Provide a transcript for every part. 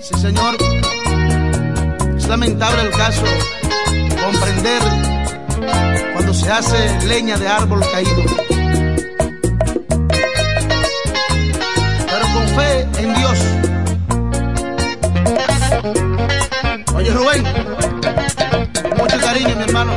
Sí, señor, es lamentable el caso comprender cuando se hace leña de árbol caído. Pero con fe en Dios. Oye, Rubén, con mucho cariño, mi hermano.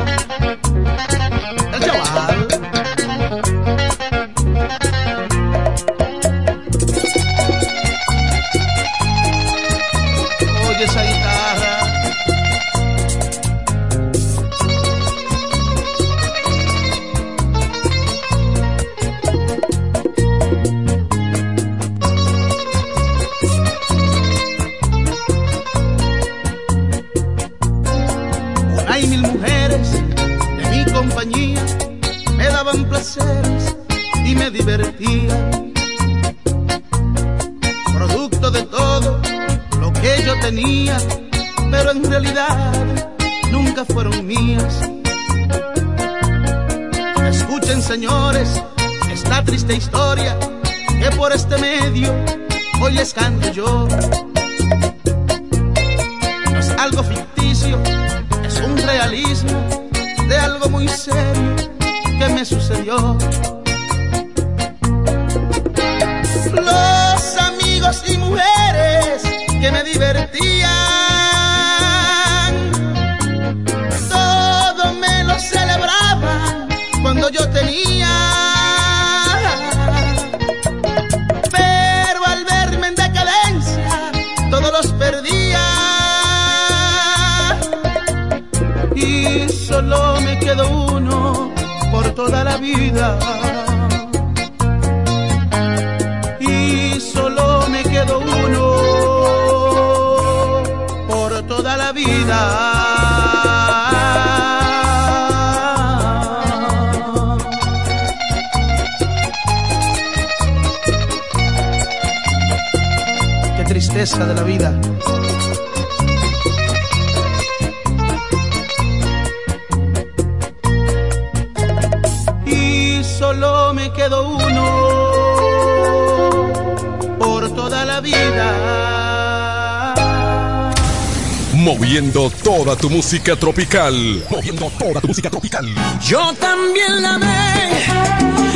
Música tropical. Moviendo toda tu música tropical. Yo también la amé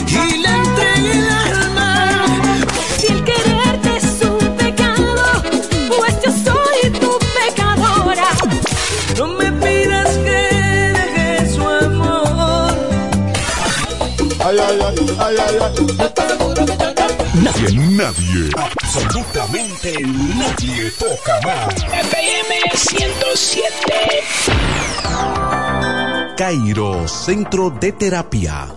y le entregué el alma. Si el quererte es un pecado, pues yo soy tu pecadora. No me pidas que deje su amor. Ay, ay, ay, ay, ay, ay. Nadie, nadie, absolutamente nadie toca más. FM 107. Cairo Centro de Terapia.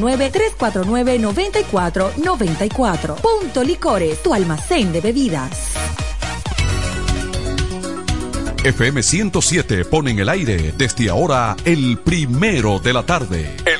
809-349-9494. Punto Licores, tu almacén de bebidas. FM 107 pone en el aire desde ahora el primero de la tarde. El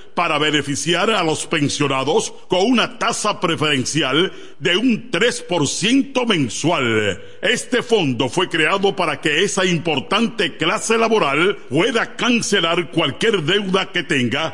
para beneficiar a los pensionados con una tasa preferencial de un 3% mensual. Este fondo fue creado para que esa importante clase laboral pueda cancelar cualquier deuda que tenga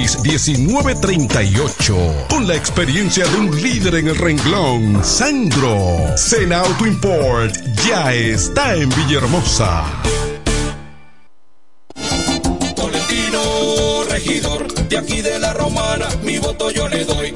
809-866-1938. Con la experiencia de un líder en el renglón, Sandro. Sena Auto Import ya está en Villahermosa. Tolentino, regidor, de aquí de la romana, mi voto yo le doy.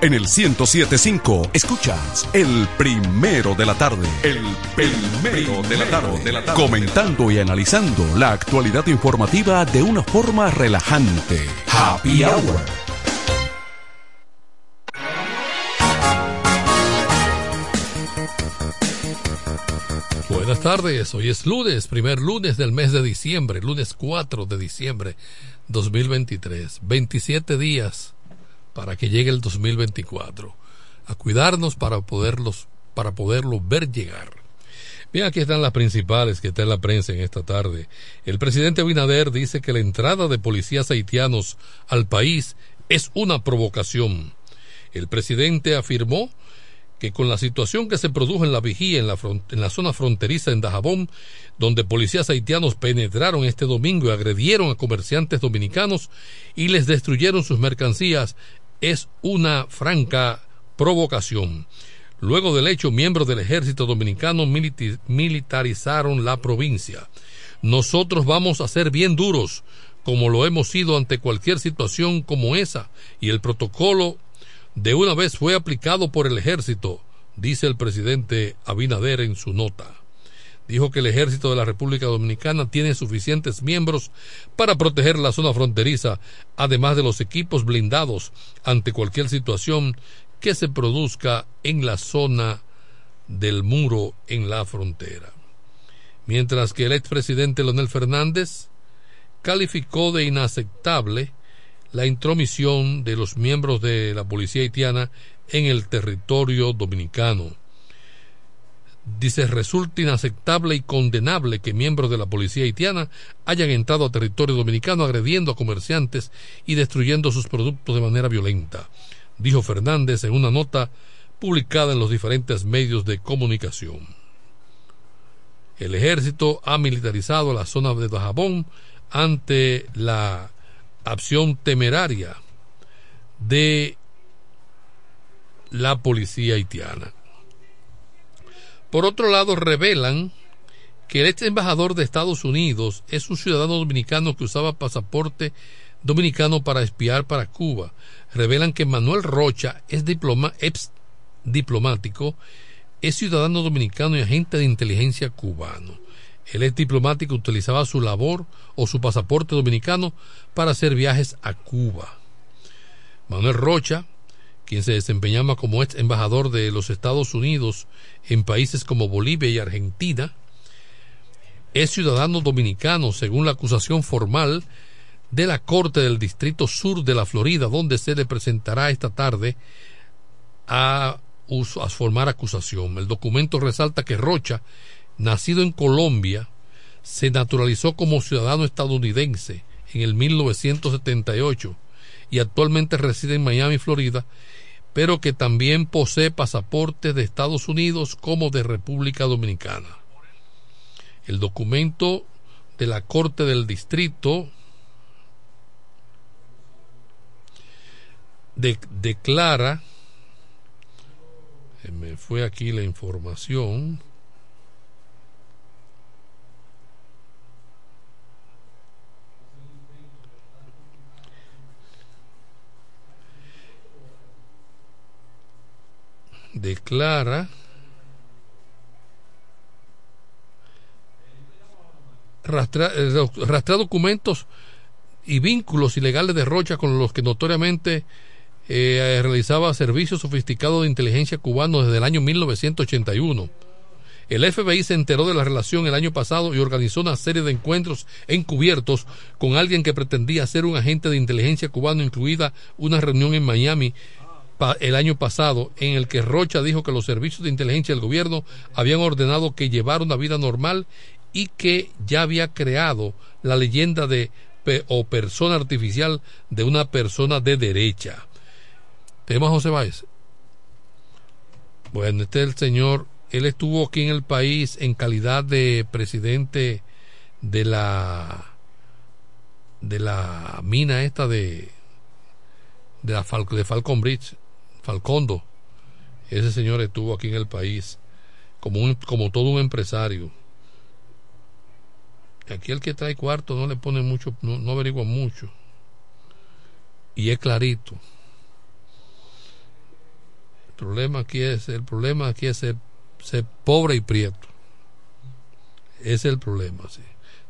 En el 1075 escuchas el primero de la tarde. El primero de la tarde. De la tarde. Comentando y analizando la actualidad informativa de una forma relajante. Happy Hour. Buenas tardes, hoy es lunes, primer lunes del mes de diciembre, lunes 4 de diciembre 2023. 27 días para que llegue el 2024. A cuidarnos para poderlos, para poderlo ver llegar. Bien, aquí están las principales que está en la prensa en esta tarde. El presidente Abinader dice que la entrada de policías haitianos al país es una provocación. El presidente afirmó que con la situación que se produjo en la vigía en la, en la zona fronteriza en Dajabón, donde policías haitianos penetraron este domingo y agredieron a comerciantes dominicanos y les destruyeron sus mercancías, es una franca provocación. Luego del hecho, miembros del ejército dominicano militarizaron la provincia. Nosotros vamos a ser bien duros, como lo hemos sido ante cualquier situación como esa, y el protocolo de una vez fue aplicado por el ejército, dice el presidente Abinader en su nota. Dijo que el ejército de la República Dominicana tiene suficientes miembros para proteger la zona fronteriza, además de los equipos blindados ante cualquier situación que se produzca en la zona del muro en la frontera. Mientras que el expresidente Leonel Fernández calificó de inaceptable la intromisión de los miembros de la policía haitiana en el territorio dominicano. Dice, resulta inaceptable y condenable que miembros de la policía haitiana hayan entrado a territorio dominicano agrediendo a comerciantes y destruyendo sus productos de manera violenta, dijo Fernández en una nota publicada en los diferentes medios de comunicación. El ejército ha militarizado la zona de Dajabón ante la acción temeraria de la policía haitiana. Por otro lado, revelan que el ex embajador de Estados Unidos es un ciudadano dominicano que usaba pasaporte dominicano para espiar para Cuba. Revelan que Manuel Rocha es ex diplomático, es ciudadano dominicano y agente de inteligencia cubano. El ex diplomático utilizaba su labor o su pasaporte dominicano para hacer viajes a Cuba. Manuel Rocha, quien se desempeñaba como ex embajador de los Estados Unidos en países como Bolivia y Argentina, es ciudadano dominicano según la acusación formal de la Corte del Distrito Sur de la Florida, donde se le presentará esta tarde a a formar acusación. El documento resalta que Rocha, nacido en Colombia, se naturalizó como ciudadano estadounidense en el 1978 y actualmente reside en Miami, Florida, pero que también posee pasaportes de Estados Unidos como de República Dominicana. El documento de la Corte del Distrito de- declara, me fue aquí la información, declara eh, rastrear documentos y vínculos ilegales de Rocha con los que notoriamente eh, realizaba servicios sofisticados de inteligencia cubano desde el año 1981. El FBI se enteró de la relación el año pasado y organizó una serie de encuentros encubiertos con alguien que pretendía ser un agente de inteligencia cubano, incluida una reunión en Miami el año pasado en el que Rocha dijo que los servicios de inteligencia del gobierno habían ordenado que llevara una vida normal y que ya había creado la leyenda de o persona artificial de una persona de derecha. Tenemos a José Báez. Bueno, este es el señor, él estuvo aquí en el país en calidad de presidente de la de la mina esta de de la de Falcon Bridge, Falcondo. Ese señor estuvo aquí en el país como un como todo un empresario. Aquí el que trae cuarto no le pone mucho, no, averigua mucho. Y es clarito. El problema aquí es, el problema aquí es ser, pobre y prieto. Ese es el problema. Eso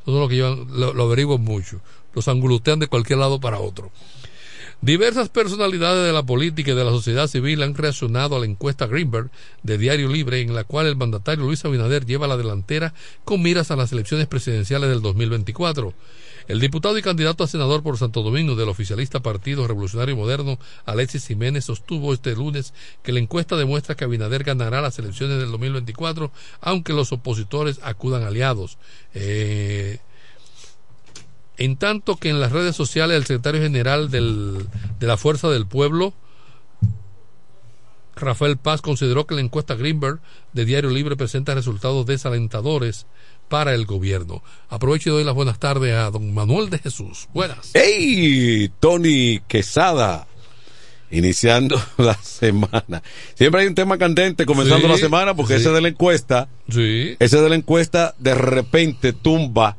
es lo que lo, lo mucho. Los angulutean de cualquier lado para otro. Diversas personalidades de la política y de la sociedad civil han reaccionado a la encuesta Greenberg de Diario Libre, en la cual el mandatario Luis Abinader lleva la delantera con miras a las elecciones presidenciales del 2024. El diputado y candidato a senador por Santo Domingo del oficialista Partido Revolucionario Moderno, Alexis Jiménez, sostuvo este lunes que la encuesta demuestra que Abinader ganará las elecciones del 2024, aunque los opositores acudan aliados. Eh, en tanto que en las redes sociales el secretario general del- de la Fuerza del Pueblo, Rafael Paz, consideró que la encuesta Greenberg de Diario Libre presenta resultados desalentadores para el gobierno. Aprovecho y doy las buenas tardes a don Manuel de Jesús. Buenas. ¡Hey! Tony Quesada. Iniciando la semana. Siempre hay un tema candente comenzando Sí, la semana porque sí. ese de la encuesta, Sí. ese de la encuesta de repente tumba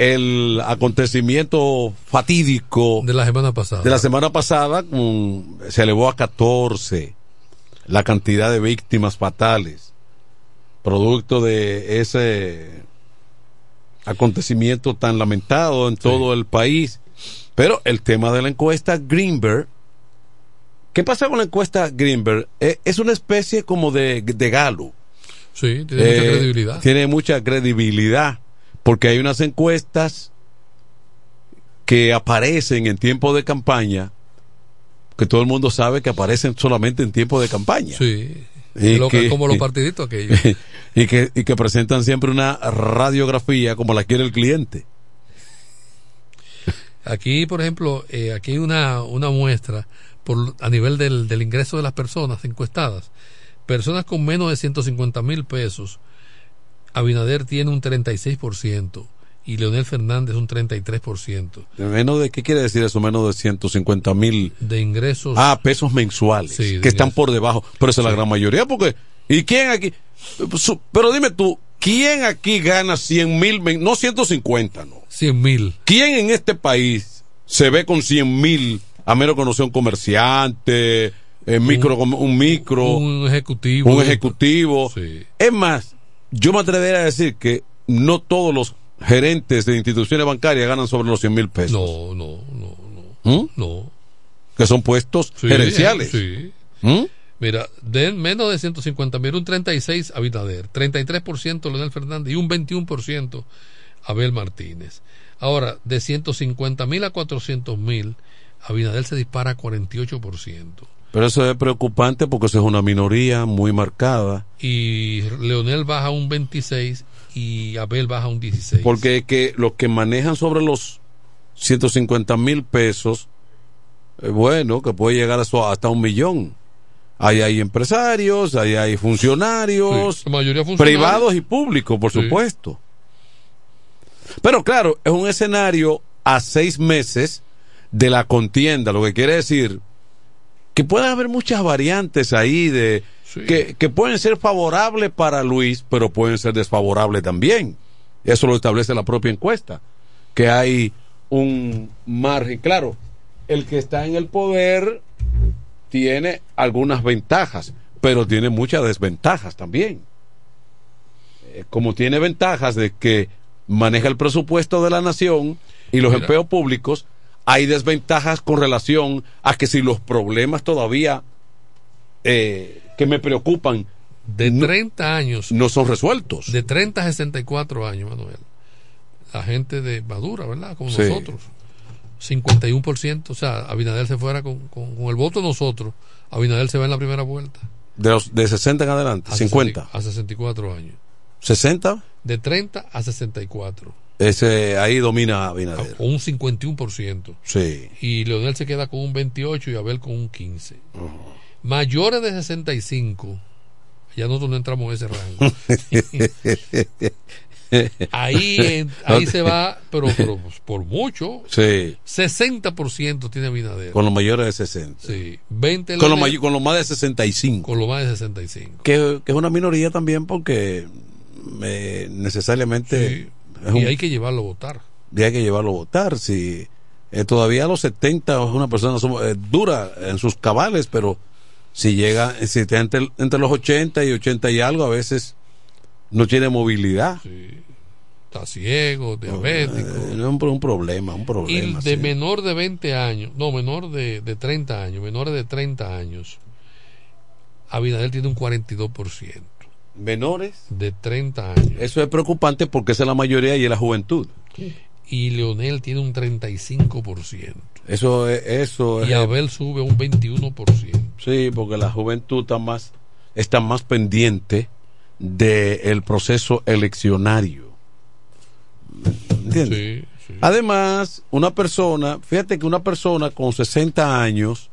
el acontecimiento fatídico de la semana pasada. De la semana pasada se elevó a 14 la cantidad de víctimas fatales producto de ese acontecimiento tan lamentado en todo el país. Pero el tema de la encuesta Greenberg, ¿qué pasa con la encuesta Greenberg? Eh, es una especie como de, de galo. Sí, tiene mucha Eh, credibilidad. Tiene mucha credibilidad, porque hay unas encuestas que aparecen en tiempo de campaña, que todo el mundo sabe que aparecen solamente en tiempo de campaña. Sí. Y Lo- que- como los partiditos aquellos. y, que, y que presentan siempre una radiografía como la quiere el cliente. Aquí, por ejemplo, eh, aquí hay una, una muestra por, a nivel del, del ingreso de las personas encuestadas. Personas con menos de 150 mil pesos, Abinader tiene un 36% y Leonel Fernández un 33% Menos de, ¿qué quiere decir eso? Menos de 150 mil. de ingresos. Ah, pesos mensuales. Sí, de que están por debajo. Pero esa es la gran mayoría, porque. ¿Y quién aquí? Pero dime tú, ¿quién aquí gana 100 mil? No 150, no. 100 mil. ¿Quién en este país se ve con 100 mil a menos que no sea un comerciante, eh, micro, un, micro, Un ejecutivo. un ejecutivo? Sí. Es más, yo me atrevería a decir que no todos los gerentes de instituciones bancarias ganan sobre los 100 mil pesos. No, no, no, no. ¿Mm? No. Que son puestos Sí, gerenciales. Sí. ¿Mm? Mira, de menos de 150 mil, un 36 Abinader, 33% Leonel Fernández y un 21% Abel Martínez. Ahora, de 150 mil a 400 mil, Abinader se dispara a 48%. Pero eso es preocupante porque eso es una minoría muy marcada. Y Leonel baja un 26 y Abel baja un 16. Porque es que los que manejan sobre los 150 mil pesos, eh, bueno, que puede llegar a su- hasta un millón. Ahí hay empresarios, ahí hay funcionarios, Sí, la mayoría funcionarios. privados y públicos, por Sí. supuesto. Pero claro, es un escenario a seis meses de la contienda, lo que quiere decir que puede haber muchas variantes ahí de que, que pueden ser favorables para Luis, pero pueden ser desfavorables también. Eso lo establece la propia encuesta, que hay un margen, claro, el que está en el poder tiene algunas ventajas, pero tiene muchas desventajas también. Eh, Como tiene ventajas de que maneja el presupuesto de la nación y los Mira. empleos públicos, hay desventajas con relación a que si los problemas todavía eh, que me preocupan de 30 años no son resueltos. De 30 a 64 años, Manuel. La gente de Madura, ¿verdad? Como Sí. nosotros. 51%. O sea, Abinader se fuera con, con- con el voto de nosotros. Abinader se va en la primera vuelta. De, los, de 60 en adelante, A 50. 60 A 64 años. 60, De 30 a 64. Ese, ahí domina Abinader. Con un 51%. Sí. Y Leonel se queda con un 28 y Abel con un 15. Mayores de 65. Ya nosotros no entramos en ese rango. ahí, ahí se va, pero, pero por mucho. Sí. 60% tiene Abinader. Con los mayores de 60. Sí. 20 Con los, con los más de 65. con los más de 65. Que, que es una minoría también porque eh, necesariamente es Y un- hay que llevarlo a votar. y hay que llevarlo a votar. Si eh, todavía a los 70 es una persona eh, dura en sus cabales, pero si llega, si está entre, entre los 80 y 80 y algo, a veces no tiene movilidad. Está ciego, diabético. Eh, es un, pro- un problema, un Y problema. de sí. menor de 20 años, no, menor de, de 30 años, menores de 30 años, Abinader tiene un 42%. Menores de 30 años. Eso es preocupante porque esa es la mayoría y es la juventud. Y Leonel tiene un 35%. Eso es, eso Y es- Abel sube un 21%. Sí, porque la juventud está más, está más pendiente del proceso eleccionario. ¿Entiendes? Además, una persona, fíjate que una persona con 60 años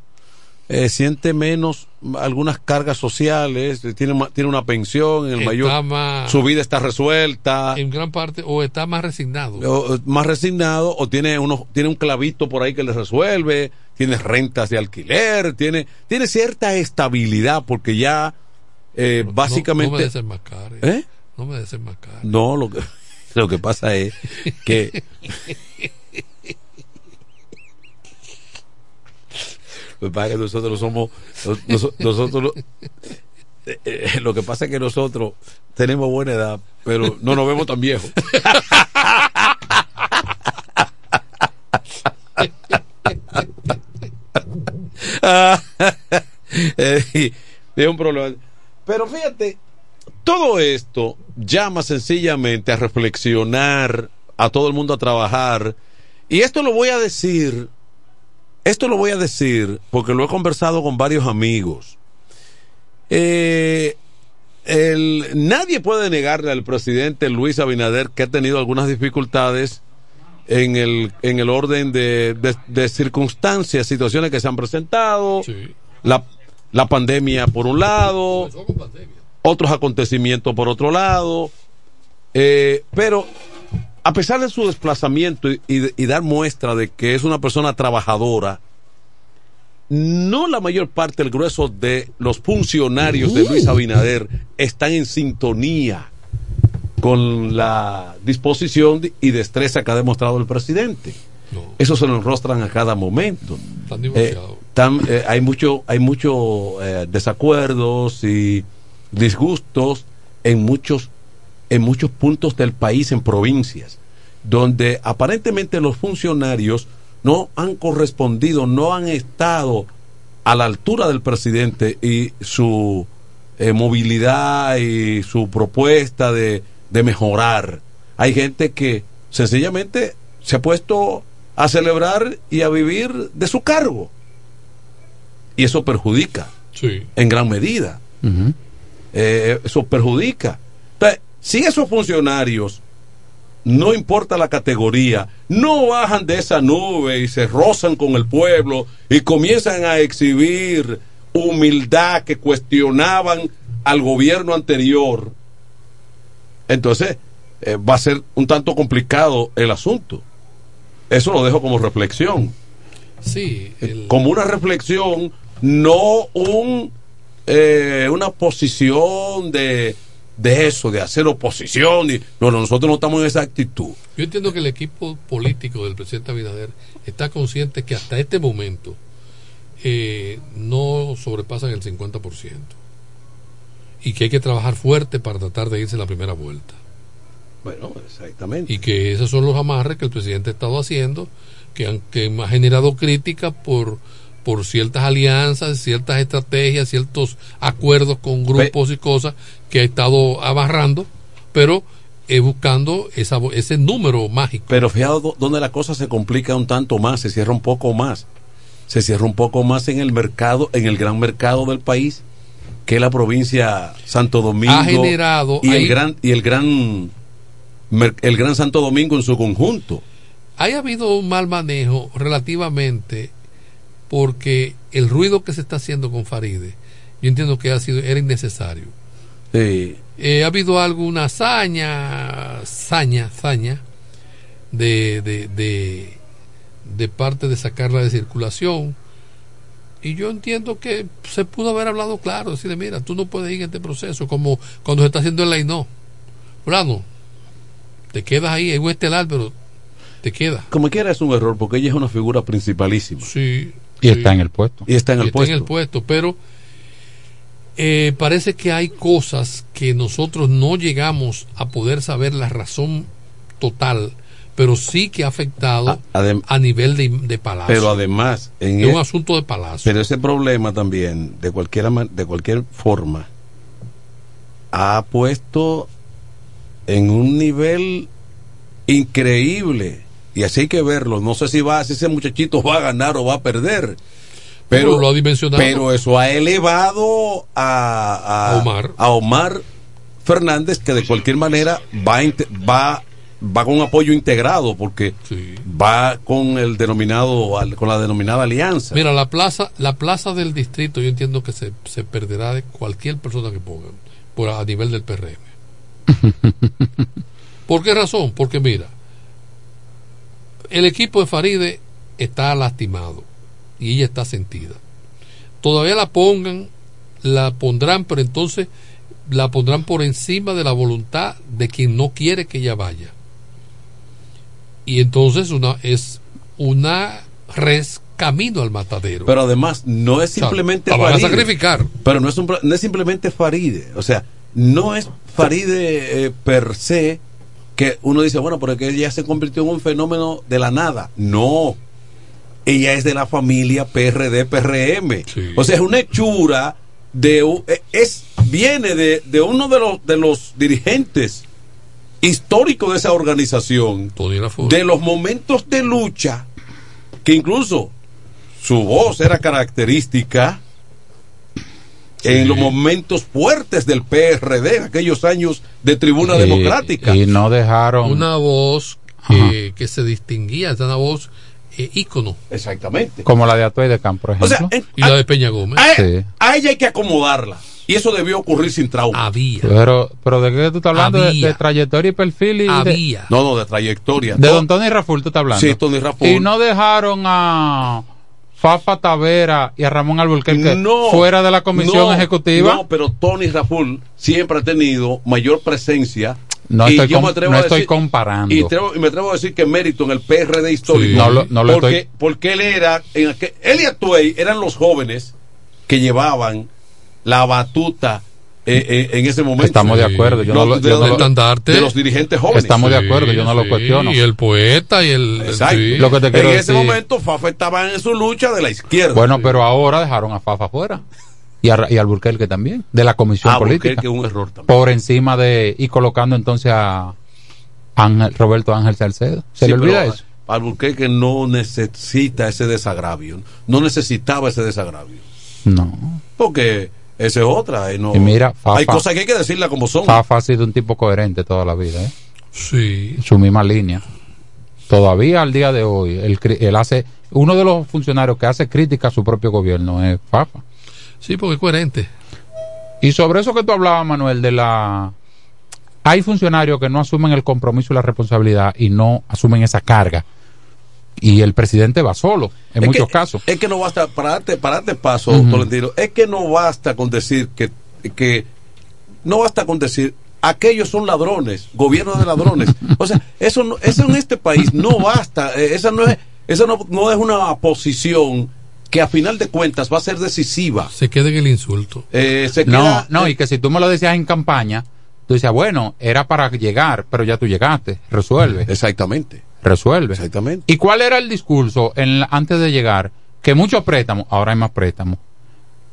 eh, siente menos algunas cargas sociales, tiene, tiene una pensión, en el Está mayor, más- su vida está resuelta, En gran parte, o está más resignado. o, o más resignado, o tiene, unos, tiene un clavito por ahí que le resuelve, tiene rentas de alquiler, tiene, tiene cierta estabilidad, porque ya eh, No- básicamente... No, me desenmascare. ¿Eh? No me desenmascare. No, lo que, lo que pasa es que lo que nosotros somos nos- nosotros eh, eh, lo que pasa es que nosotros tenemos buena edad, pero no nos vemos tan viejos. Eh, es un problema. Pero fíjate, todo esto llama sencillamente a reflexionar, a todo el mundo a trabajar. Y esto lo voy a decir, esto lo voy a decir porque lo he conversado con varios amigos. Eh, el- nadie puede negarle al presidente Luis Abinader que ha tenido algunas dificultades en el, en el orden de, de- de circunstancias, situaciones que se han presentado, la, la pandemia por un lado, otros acontecimientos por otro lado, eh, pero a pesar de su desplazamiento y, y- y dar muestra de que es una persona trabajadora, no la mayor parte, el grueso de los funcionarios de Luis Abinader están en sintonía con la disposición y destreza que ha demostrado el presidente. Eso se lo enrostran a cada momento. Eh, eh, hay mucho, hay mucho eh, desacuerdos y disgustos en muchos, en muchos puntos del país, en provincias, donde aparentemente los funcionarios no han correspondido, no han estado a la altura del presidente y su eh, movilidad y su propuesta de, de mejorar. Hay gente que sencillamente se ha puesto a celebrar y a vivir de su cargo. y eso perjudica Sí. en gran medida. Eh, eso perjudica. Si esos funcionarios, no importa la categoría, no bajan de esa nube y se rozan con el pueblo y comienzan a exhibir humildad que cuestionaban al gobierno anterior, entonces eh, va a ser un tanto complicado el asunto. Eso lo dejo como reflexión. Sí, el- Como una reflexión, no un eh, una posición de, de eso, de hacer oposición. Y, no, no, nosotros no estamos en esa actitud. Yo entiendo que el equipo político del presidente Abinader está consciente que hasta este momento eh, no sobrepasan el 50% y que hay que trabajar fuerte para tratar de irse en la primera vuelta. Bueno, exactamente. Y que esos son los amarres que el presidente ha estado haciendo, que han, que ha generado crítica por, por ciertas alianzas, ciertas estrategias, ciertos acuerdos con grupos y cosas que ha estado amarrando, pero eh, buscando esa, ese número mágico. Pero fíjate do- donde la cosa se complica un tanto más, se cierra un poco más. Se cierra un poco más en el mercado, en el gran mercado del país, que la provincia Santo Domingo. Ha generado y ahí- el gran y el gran el gran Santo Domingo en su conjunto. Haya habido un mal manejo relativamente porque el ruido que se está haciendo con Faride, yo entiendo que ha sido era innecesario. Sí. Eh, ha habido alguna hazaña, saña, saña de, de, de, de parte de sacarla de circulación. Y yo entiendo que se pudo haber hablado claro, decirle, mira, tú no puedes ir en este proceso, como cuando se está haciendo el no Fulano, te quedas ahí, es un estelar, pero te queda. Como quiera es un error porque ella es una figura principalísima. Sí. Y está en el puesto. Y está en el está puesto. en el puesto, pero eh, parece que hay cosas que nosotros no llegamos a poder saber la razón total, pero sí que ha afectado a nivel de, de palacio. Pero además, en es un asunto de palacio. Pero ese problema también, de cualquier, de cualquier forma, ha puesto en un nivel increíble. Y así hay que verlo. No sé si va, si ese muchachito va a ganar o va a perder. Pero, Pero lo ha dimensionado. pero eso ha elevado a, Omar. a Omar Fernández, que de cualquier manera va, va, va con apoyo integrado, porque va con el denominado, con la denominada alianza. Mira, la plaza, la plaza del distrito, yo entiendo que se, se perderá de cualquier persona que pongan por a nivel del PRM. ¿Por qué razón? Porque mira, el equipo de Faride está lastimado y ella está sentida. Todavía la pongan, la pondrán, pero entonces la pondrán por encima de la voluntad de quien no quiere que ella vaya. Y entonces una es una res camino al matadero. Pero además no es O sea, simplemente la van a sacrificar. Pero no es, un no es simplemente Faride. O sea, no es Faride eh, per se que uno dice, bueno, porque ella se convirtió en un fenómeno de la nada. No. Ella es de la familia PRD, PRM. O sea, es una hechura de eh, es viene de, de uno de los de los dirigentes históricos de esa organización de los momentos de lucha que incluso su voz era característica en los momentos fuertes del PRD, en aquellos años de tribuna Y- democrática. Y no dejaron. Una voz que, que se distinguía, es una voz eh, ícono. Exactamente. Como la de Atuey de Campo, por O sea, ejemplo. en- Y la de Peña Gómez. a, Sí. a ella hay que acomodarla. Y eso debió ocurrir sin trauma. Había. Pero, pero ¿de qué tú estás hablando? De, trayectoria y perfil. Y de- Había. No, no, de trayectoria. De, No, Don Tony Raful tú estás hablando. Sí, Tony Raful. Y no dejaron a Fafa Tavera y a Ramón Alburquerque No, fuera de la comisión no, ejecutiva. No, pero Tony Raful siempre ha tenido mayor presencia. No y estoy yo me atrevo no a estoy decir- comparando. Y, atrevo- y me atrevo a decir que mérito en el PRD histórico. Sí. No lo- no lo porque, estoy- porque él era. En aquel- él y Atuey eran los jóvenes que llevaban la batuta eh, eh, en ese momento. Estamos de acuerdo, yo no de, yo no de- lo- estandarte. de los dirigentes jóvenes. Estamos de acuerdo, yo no lo cuestiono. Y el poeta y el. Exacto. sí. Lo que te quiero en ese momento Fafa estaba en su lucha de la izquierda. Bueno, pero ahora dejaron a Fafa fuera. Y a, y a Alburquerque también, de la comisión Ah, política. Alburquerque es un error también. Por encima de. Y colocando entonces a Ángel, Roberto Ángel Salcedo. ¿Se Sí, le olvida pero eso? Alburquerque no necesita ese desagravio. No necesitaba ese desagravio. No. Porque esa es otra. Y no, Y mira, Fafa- hay cosas que hay que decirla como son. Fafa ha sido un tipo coherente toda la vida, ¿eh? Sí. Su misma línea. Todavía al día de hoy, él hace, uno de los funcionarios que hace crítica a su propio gobierno es Fafa. Sí, porque es coherente. Y sobre eso que tú hablabas, Manuel, de la... Hay funcionarios que no asumen el compromiso y la responsabilidad y no asumen esa carga. Y el presidente va solo, en Es muchos que- casos. Es que no basta, para darte, para darte paso, Ujú. Tolentino, es que no basta con decir que, que no basta con decir aquellos son ladrones, gobierno de ladrones. O sea, eso, no- eso en este país no basta, eh, esa no es, esa no, no es una posición que a final de cuentas va a ser decisiva. Se queda en el insulto. Eh, se No, queda- no, y que si tú me lo decías en campaña, tú decías, bueno, era para llegar, pero ya tú llegaste, resuelve. Exactamente. Resuelve. Exactamente. ¿Y cuál era el discurso en la- antes de llegar? Que muchos préstamos, ahora hay más préstamos.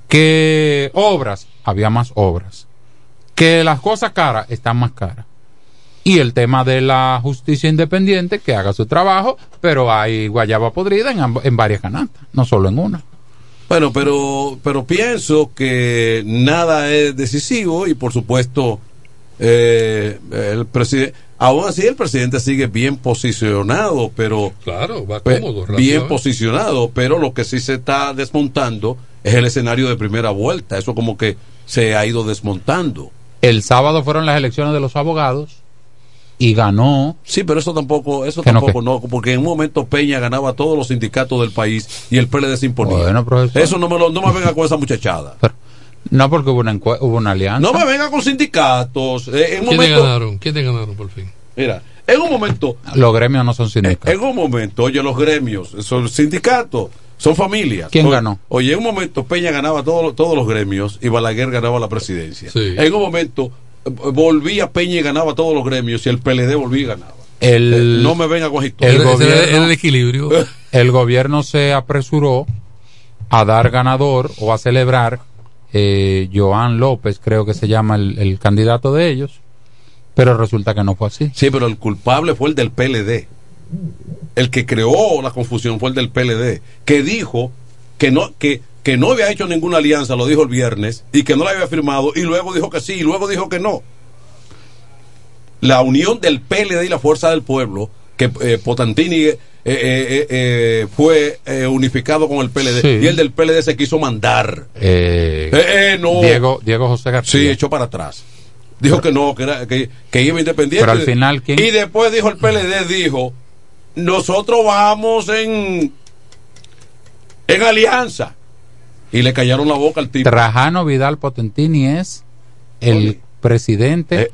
Que obras, había más obras. Que las cosas caras están más caras. Y el tema de la justicia independiente, que haga su trabajo, pero hay guayaba podrida en, en varias canastas, no solo en una. Bueno, pero, pero pienso que nada es decisivo y por supuesto eh, el presidente, aún así el presidente sigue bien posicionado, pero Claro, va pues, cómodo. bien relativamente. posicionado, pero lo que sí se está desmontando es el escenario de primera vuelta, eso como que se ha ido desmontando. El sábado fueron las elecciones de los abogados y ganó. Sí, pero eso tampoco, eso Que no, tampoco no, porque en un momento Peña ganaba a todos los sindicatos del país y el PLD se imponía. Bueno, profesor. Eso no me lo, no me venga con esa muchachada. No porque hubo una, hubo una alianza. No me venga con sindicatos. Eh, en un ¿Quiénes momento, ganaron? ¿Quiénes ganaron por fin? Mira, en un momento, Los gremios no son sindicatos. en un momento, oye, los gremios, son sindicatos, son familias. ¿Quién O- ganó? Oye, en un momento Peña ganaba todos los- todos los gremios y Balaguer ganaba la presidencia. Sí. En un momento eh, volvía Peña y ganaba todos los gremios y el PLD volvía y ganaba. El, Eh, no me venga con historia. gobierno- el equilibrio. el gobierno se apresuró a dar ganador o a celebrar eh, Joan López, creo que se llama el, el candidato de ellos, pero resulta que no fue así. Sí, pero el culpable fue el del PLD. El que creó la confusión fue el del PLD, que dijo que no, que, que no había hecho ninguna alianza, lo dijo el viernes, y que no la había firmado, y luego dijo que sí, y luego dijo que no. La unión del PLD y la Fuerza del Pueblo, que eh, Potantini eh, eh, eh, eh, fue eh, unificado con el PLD, Sí. y el del PLD se quiso mandar. Eh, Eh, eh, no. Diego, Diego José García. Sí, echó para atrás. Dijo que no, que, era, que, que iba independiente. Pero al final, ¿quién? Y después dijo el PLD, dijo, nosotros vamos en, en alianza. Y le callaron la boca al tipo. Trajano Vidal Potentini es el Oye. presidente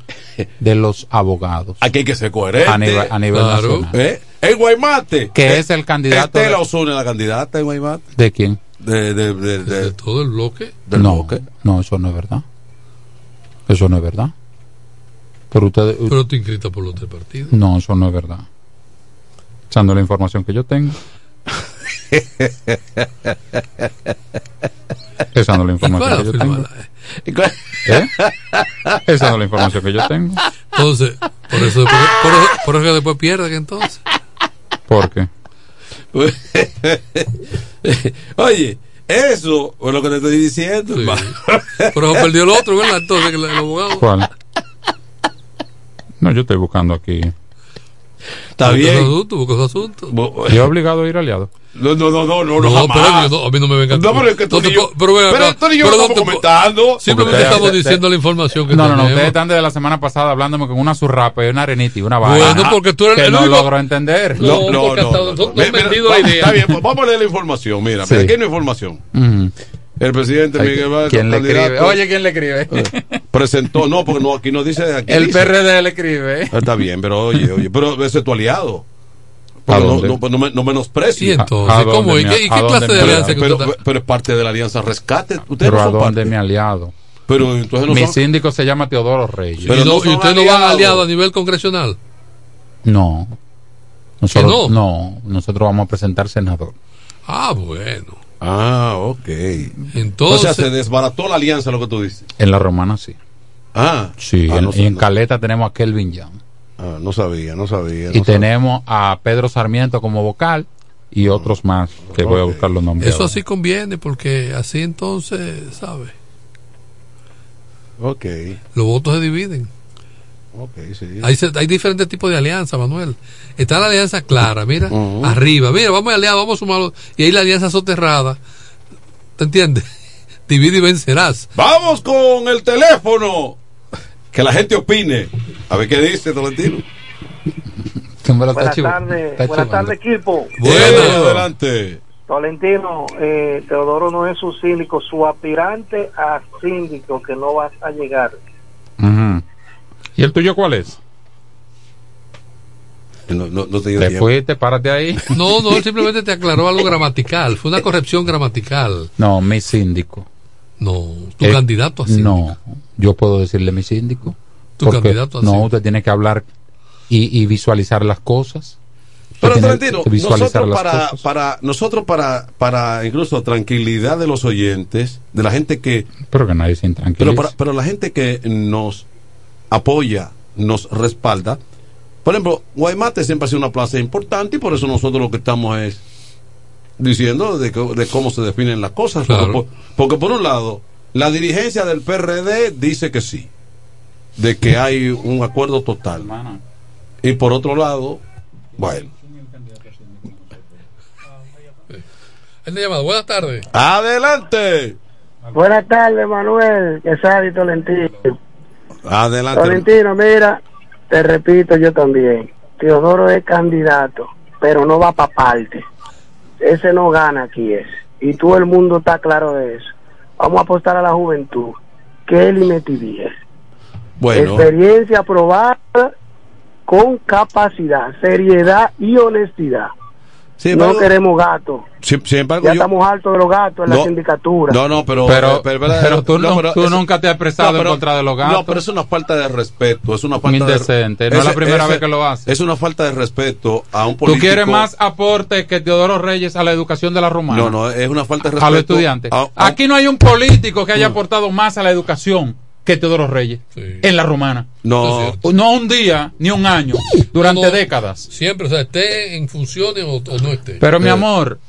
de los abogados Aquí hay que ser coherente. a nivel, a nivel Claro. nacional. ¿Eh? En Guaymate. Que Eh, es el candidato Estela de- Osuna, la candidata en Guaymate. ¿De quién? De, de, de, de- De todo el bloque. del no, bloque. no, eso no es verdad. Eso no es verdad. Pero ustedes, Pero te inscrita por los tres partidos. no, eso no es verdad. Echando la información que yo tengo. Esa no es la ¿Y cuál información que yo tengo. ¿Eh? Esa no es la información que yo tengo. Entonces, por eso, después, por, eso, por eso que después pierden entonces. ¿Por qué? Oye, eso es lo que te estoy diciendo. Sí. eso perdió el otro, ¿verdad? Entonces, el abogado. ¿Cuál? No, yo estoy buscando aquí. Está bien. su asunto, busca su asunto. Bo- Yo he obligado a ir aliado. No, no, no, no, no, No, no, pero no- a mí no me venga No, pero es que tú no y yo- pero pero acá, tú y yo pero estamos no te po- comentando. Simplemente estamos diciendo la información que No, no, no. Ustedes están desde la semana pasada hablándome con una zurrapa y una arenita y una vaina. Bueno, porque tú eres que el no único- logro entender. No, la vamos- idea. Está bien, pues vamos a leer la información. Mira, Sí. mira, aquí hay una información. Ujú. El presidente Ay, Miguel Vargas, ¿Quién le escribe? Oye, ¿quién le escribe? presentó, no, porque no, aquí no dice. Aquí El dice. PRD le escribe. Ah, Está bien, pero oye, oye, pero ese es tu aliado. ¿A Pero no, no, no, me- no ¿Y menosprecies. entonces? ¿A ¿Cómo? ¿Y qué, clase de alianza que pero, pero es parte de la alianza rescate. Ustedes Pero no ¿a son dónde parte. mi aliado? Pero entonces no Mi son. síndico se llama Teodoro Reyes. Pero ¿Y, no, no y ustedes no van aliados. aliados a nivel congresional? No. Nosotros, ¿Que no? nosotros vamos a presentar senador. Ah, bueno. Ah, ok. Entonces, o sea, se desbarató la alianza, lo que tú dices. En la romana sí. Ah, Sí, ah, en- no, y en no- Caleta tenemos a Kelvin Young. ah, no sabía, no sabía. Y no tenemos a Pedro Sarmiento como vocal. y otros más que voy a buscar los nombres. Eso ahora. así conviene porque así entonces, ¿sabes? Ok. Los votos se dividen. Sí. Hay, se- hay diferentes tipos de alianzas, Manuel. Está la alianza clara, mira, arriba. Mira, vamos a aliar, vamos a sumarlo. Y ahí la alianza soterrada. ¿Te entiendes? Divide y vencerás. Vamos con el teléfono. Que la gente opine. A ver qué dice Tolentino. Buenas tardes, buenas tardes equipo. Bueno, adelante. Tolentino, eh, Teodoro no es su síndico, su aspirante a síndico que no vas a llegar. Ujú. ¿Y el tuyo cuál es? No, no, no te dio Te fuiste, párate ahí. No, no, él simplemente te aclaró algo gramatical. Fue una corrección gramatical. No, mi síndico. No, tu Eh, candidato a síndico. No, yo puedo decirle mi síndico. Tu Porque, candidato a No, síndico. usted tiene que hablar y, y visualizar las cosas. Pero visualizar nosotros para, para, nosotros para, para incluso tranquilidad de los oyentes, de la gente que, Pero que nadie se pero, intranquilice. para- pero la gente que nos apoya, nos respalda. Por ejemplo, Guaymate siempre ha sido una plaza importante y por eso nosotros lo que estamos es diciendo de, de cómo se definen las cosas. Porque, Claro. por, porque por un lado, la dirigencia del PRD dice que sí, de que hay un acuerdo total. Y por otro lado, bueno. Él le llamado. Buenas tardes. Adelante. Buenas tardes, Manuel, Quesada y Tolentino. Adelante. Tolentino, mira, te repito yo también. Teodoro es candidato, pero no va para parte. Ese no gana aquí es. Y todo el mundo está claro de eso. Vamos a apostar a la juventud. Que él y Meti Díaz. Bueno. Experiencia aprobada con capacidad, seriedad y honestidad. Sin no queremos gatos. Sin, sin embargo, Ya yo- estamos hartos de los gatos en la sindicatura. No, no, pero. Pero- eh, pero tú no- tú eso- nunca te has expresado en contra de los gatos. No, pero es una falta de respeto. Es una falta Indecente, de. no es la primera vez que lo hace. Es una falta de respeto a un ¿Tú político. quieres más aporte que Teodoro Reyes a la educación de la romana? No, no, es una falta de a respeto. los estudiantes. a- a- Aquí no hay un político que haya aportado más a la educación que Teodoro Reyes en la romana. No. No un día ni un año, durante No, no, décadas. Siempre, o sea, esté en funciones o, o no esté. Pero mi Eh, amor,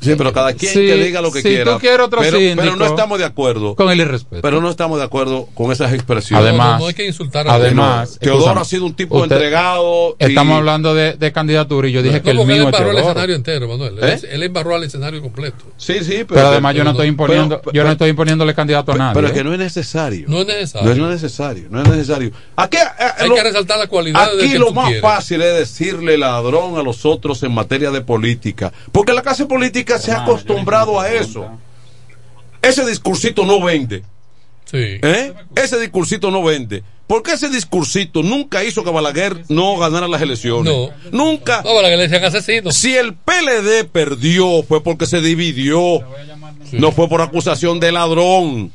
Sí, pero cada quien Si- que diga lo que si quiera. tú quieres otro pero, síndico, pero no estamos de acuerdo. con el irrespeto. Pero no estamos de acuerdo con esas expresiones. Además, no, no hay que insultar a además, No, Teodoro ha sido un tipo usted- entregado. y- Estamos hablando de, de candidatura y yo dije No, que el él mío es embarró el escenario entero, Manuel. ¿Eh? Él, él embarró al escenario completo. Sí, sí, pero. Pero además yo no estoy imponiendo, pero- yo no estoy imponiéndole candidato a nadie. Pero es ¿eh? que no es necesario. No es necesario. No es, necesario, no es necesario. Aquí, eh, Hay lo- que resaltar las cualidades del aquí lo más quieres. fácil es decirle ladrón a los otros en materia de política. Porque la clase política se ha acostumbrado a eso. Ese discursito no vende. Sí. ¿eh? Ese discursito no vende. Porque ese discursito nunca hizo que Balaguer no ganara las elecciones. No. Nunca. No, para que le decían asesino. Si el PLD perdió fue porque se dividió. No fue por acusación de ladrón.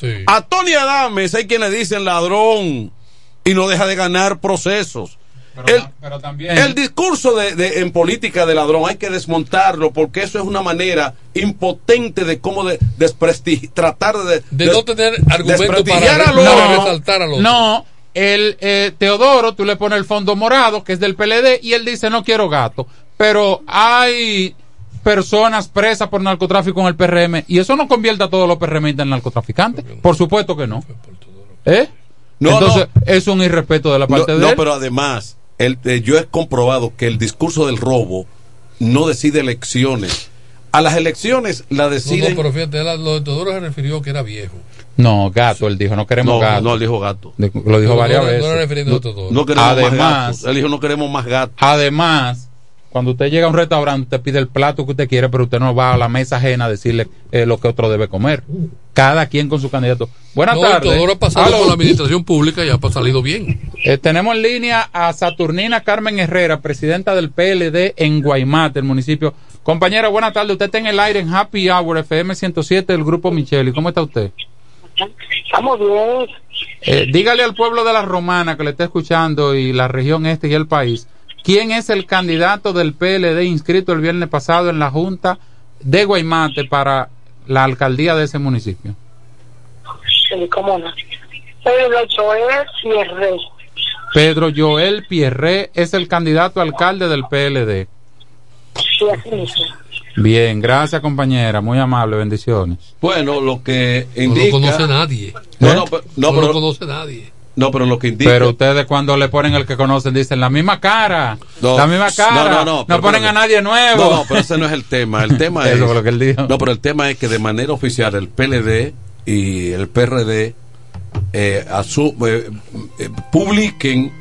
Sí. A Tony Adames hay quienes le dicen ladrón y no deja de ganar procesos. El, pero también el discurso de, de- en política de ladrón hay que desmontarlo porque eso es una manera impotente de cómo de desprestigi- tratar de, De no tener argumento desprestigiar para, otro. resaltar al otro. No, el eh, Teodoro, tú le pones el fondo morado, que es del PLD, y él dice no quiero gato. Pero hay personas presas por narcotráfico en el PRM, y eso no convierte a todos los PRM en narcotraficantes. Por supuesto que no. ¿Eh? No, Entonces, es un irrespeto de la parte no, de no, él. pero además, el, eh, yo he comprobado que el discurso del robo no decide elecciones. A las elecciones la No, deciden. no, pero fíjate, él a- lo de Teodoro se refirió que era viejo. No, gato, él dijo, no queremos No, gato. no, él dijo gato. De- Lo dijo No, varias no, no veces. Teodoro. No queremos más Además- gatos. Él dijo no queremos más gatos. Además, cuando usted llega a un restaurante, usted pide el plato que usted quiere, pero usted no va a la mesa ajena a decirle eh, lo que otro debe comer. Cada quien con su candidato. Buenas no, tardes. Teodoro ha pasado Aló. por la administración pública y ha salido bien. Eh, tenemos en línea a Saturnina Carmen Herrera, presidenta del PLD en Guaymate, el municipio. Compañera, buenas tardes. Usted está en el aire en Happy Hour FM 107 del Grupo Micheli. ¿Cómo está usted? Estamos bien. Eh, dígale al pueblo de la Romana que le está escuchando y la región este y el país, ¿quién es el candidato del PLD inscrito el viernes pasado en la Junta de Guaymate para la alcaldía de ese municipio? Sí, cómo no. Pedro Joel Cierre. Pedro Joel Pierre es el candidato a alcalde del PLD. Sí, así mismo. Bien, gracias compañera, muy amable, bendiciones. Bueno, lo que No indica. lo conoce nadie. No, no, pero- no, No lo pero- conoce nadie. No, pero lo que indica. Pero ustedes cuando le ponen el que conocen dicen la misma cara, No, la misma cara, no, no, no, pero ponen a nadie nuevo. No, no, pero ese no es el tema. El tema es. lo que él dijo. No, pero el tema es que de manera oficial el PLD y el PRD eh, asu- eh, eh, publiquen.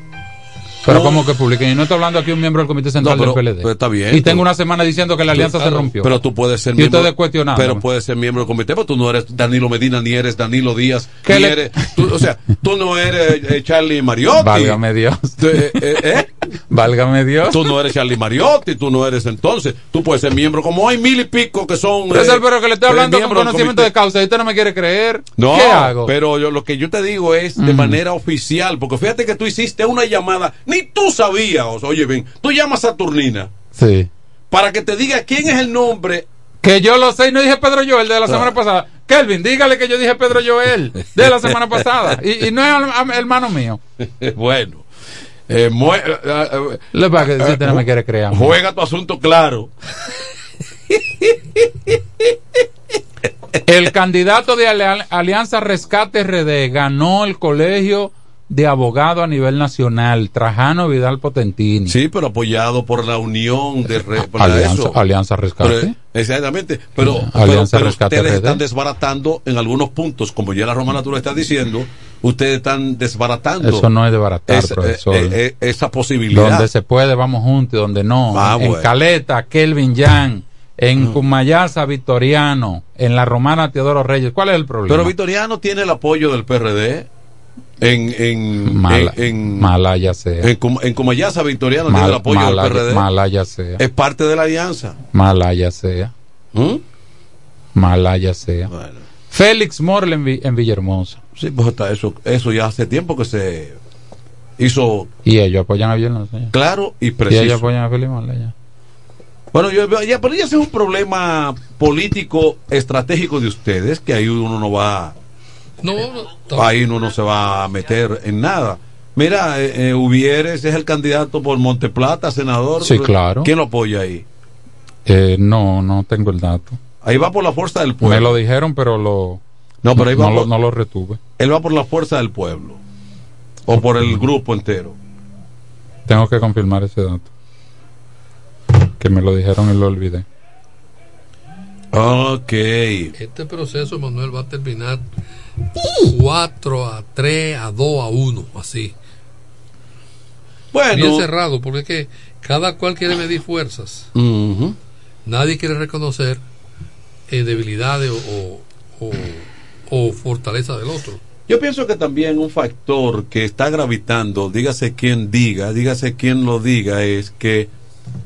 Pero un- como que publiquen, y no estoy hablando aquí un miembro del Comité Central No, pero- del PLD. pero está bien, Y tengo tú- una semana diciendo que la alianza se Claro, rompió. Pero tú puedes ser Y miembro. ustedes cuestionándome. Pero puedes ser miembro del comité, pero tú no eres Danilo Medina, ni eres Danilo Díaz, ¿Qué ni le- eres. tú- o sea, tú no eres eh, Charlie Mariotti. Válgame Dios. Tú, eh, eh, eh. Válgame Dios. Tú no eres Charlie Mariotti, tú no eres entonces. Tú puedes ser miembro, como hay mil y pico que son. Pero, eh, el pero que le estoy hablando con conocimiento de causa y usted no me quiere creer. No, ¿Qué hago? pero yo, lo que yo te digo es de manera oficial, porque fíjate que tú hiciste una llamada, ni tú sabías, oye bien, tú llamas a Turnina Sí. para que te diga quién es el nombre. Que yo lo sé y no dije Pedro Joel de la semana pasada. Kelvin, dígale que yo dije Pedro Joel de la semana pasada. Y, y no es hermano mío. bueno, eh, mue- eh, eh, Lo que que usted no me quiere creer. juega tu asunto claro. El candidato de Alianza Rescate RD ganó el colegio de abogado a nivel nacional, Trajano Vidal Potentini. Sí, pero apoyado por la unión de re- Alianza, eso. Alianza Rescate. Pero, exactamente, pero, pero- Alianza pero Rescate ustedes están desbaratando en algunos puntos, como ya la Romana tú lo estás diciendo, ustedes están desbaratando Eso no es de baratar, esa, profesor. eh, eh, esa posibilidad. Donde se puede, vamos juntos, y donde no. Ah, en bueno. Caleta, Kelvin Yang. En Cumayasa, Victoriano. En la Romana, Teodoro Reyes. ¿Cuál es el problema? Pero Vitoriano tiene el apoyo del PRD en en Mala- en, en, Malaya sea. en, en Comayasa Vitoriano Mal- tiene el apoyo Malaya- del PRD. Malaya sea. Es parte de la alianza. Malaya sea. ¿Mm? Malaya sea. Félix Morle en, en Villahermosa. Sí, pues está eso, eso ya hace tiempo que se hizo Y ellos apoyan a Villahermosa. ya. claro y Y preciso. ellos apoyan a Félix Malaya. Bueno, yo ya, pero ya es un problema político estratégico de ustedes, que ahí uno no va, No, no, ahí uno no se va a meter en nada. Mira, eh, eh, es el candidato por Monteplata, senador. Sí, claro. ¿Quién lo apoya ahí? Eh, no, no tengo el dato. Ahí va por la fuerza del pueblo. Me lo dijeron, pero lo. No, pero ahí va no, lo, por- no lo retuve. Él va por la fuerza del pueblo. O por el grupo entero. Tengo que confirmar ese dato. Que me lo dijeron y lo olvidé. Ok. Este proceso, Manuel, va a terminar 4 a 3 a 2 a 1, así. Bueno. Bien cerrado, porque es que cada cual quiere medir fuerzas. Nadie quiere reconocer eh, debilidades o, o, o fortaleza del otro. Yo pienso que también un factor que está gravitando, dígase quien diga, dígase quien lo diga, es que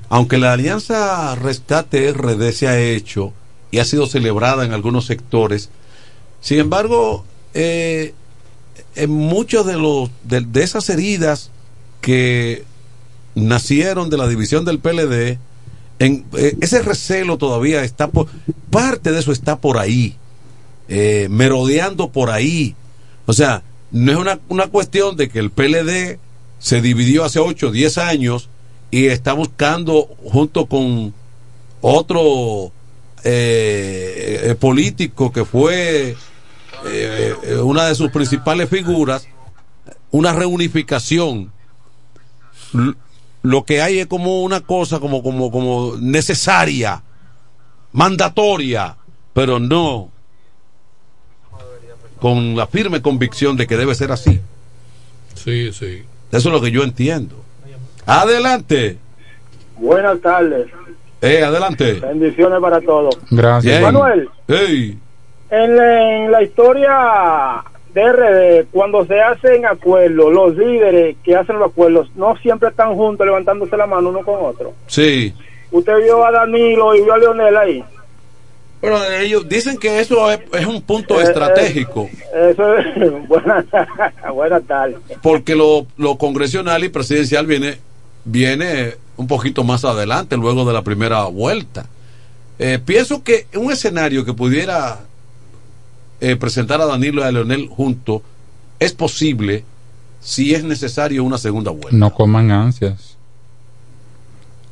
aunque la alianza Rescate RD se ha hecho y ha sido celebrada en algunos sectores, sin embargo, eh, en muchos de los de, de esas heridas que nacieron de la división del PLD, en, eh, ese recelo todavía está por parte de eso está por ahí, eh, merodeando por ahí. O sea, no es una, una cuestión de que el PLD se dividió hace 8 o 10 años y está buscando junto con otro eh, eh, político que fue eh, eh, una de sus principales figuras, una reunificación. Lo que hay es como una cosa como, como, como necesaria, mandatoria, pero no con la firme convicción de que debe ser así. Sí, sí. Eso es lo que yo entiendo. Adelante. Buenas tardes. Eh, adelante. Bendiciones para todos. Gracias. Bien. Manuel, Ey. En la, en la historia de RD, cuando se hacen acuerdos, los líderes que hacen los acuerdos no siempre están juntos levantándose la mano uno con otro. Sí. Usted vio a Danilo y vio a Leonel ahí. Bueno, ellos dicen que eso es, es un punto Eh, estratégico, Eso es. Buenas buenas tardes. porque lo, lo congresional y presidencial viene, viene un poquito más adelante, luego de la primera vuelta. Eh, pienso que un escenario que pudiera eh, presentar a Danilo y a Leonel juntos es posible si es necesario una segunda vuelta. No coman ansias.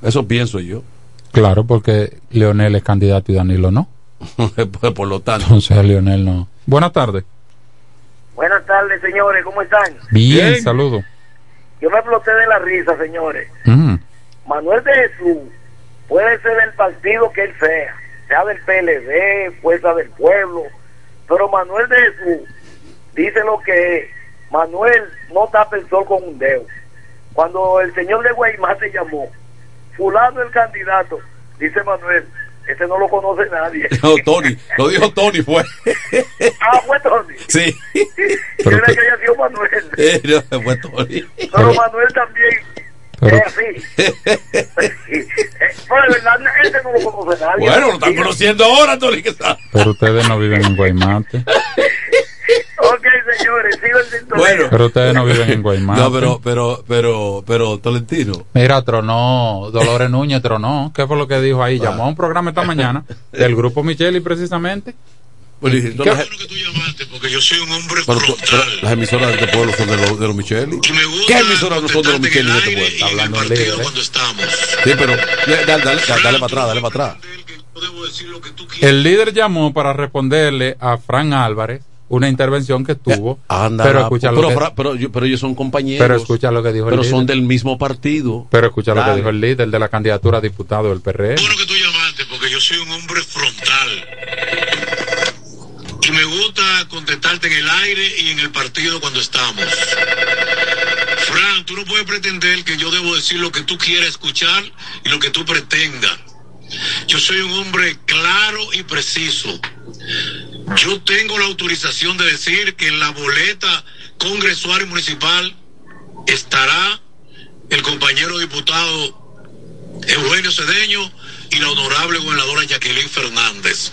Eso pienso yo. Claro, porque Leonel es candidato y Danilo no. Por lo tanto. Entonces Leonel no. Buenas tardes. Buenas tardes, señores, ¿cómo están? Bien, saludo. Yo me exploté de la risa, señores. Mm. Manuel de Jesús puede ser del partido que él sea, sea del PLD, Fuerza del Pueblo, pero Manuel de Jesús dice lo que es. Manuel no tapa el sol con un dedo. Cuando el señor de Guaymá se llamó, fulano el candidato, dice Manuel, ese no lo conoce nadie. No, Tony, lo dijo Tony, fue. ah, fue Tony. Sí. Era que haya sido Manuel. Eh, no, fue Tony. Pero Manuel también Pero- es así. Eh, Pero de verdad, ese no lo conoce nadie. Bueno, lo están conociendo ahora, Tony. Pero ustedes no viven en Guaymate. Ok, señores, sigo en sintonía. Bueno. Pero ustedes no viven en Guaymate. No, pero, pero, pero, pero, Tolentino. Mira, tronó, Dolores Núñez tronó. ¿Qué fue lo que dijo ahí? Llamó a un programa esta mañana del grupo Micheli precisamente. Pues, y- ¿Qué- Porque yo soy un hombre Pero, tú- pero las emisoras de este pueblo son de los, de los Micheli. ¿Qué emisoras no son de los Micheli de este pueblo? Está hablando en líder, ¿eh? Sí, pero le- dale, dale, dale, dale para atrás, dale para atrás. El líder llamó para responderle a Fran Álvarez una intervención que tuvo. Anda, pero escucha lo pero, que, Fra- pero, yo- pero ellos son compañeros. pero escucha lo que dijo Pero el son líder. del mismo partido. Pero escucha lo que Dale. dijo el líder de la candidatura a diputado del PRM. porque yo soy un hombre frontal. Me gusta contestarte en el aire y en el partido cuando estamos. Fran, tú no puedes pretender que yo debo decir lo que tú quieres escuchar y lo que tú pretendas. Yo soy un hombre claro y preciso. Yo tengo la autorización de decir que en la boleta congresual y municipal estará el compañero diputado Eugenio Cedeño y la honorable gobernadora Jacqueline Fernández.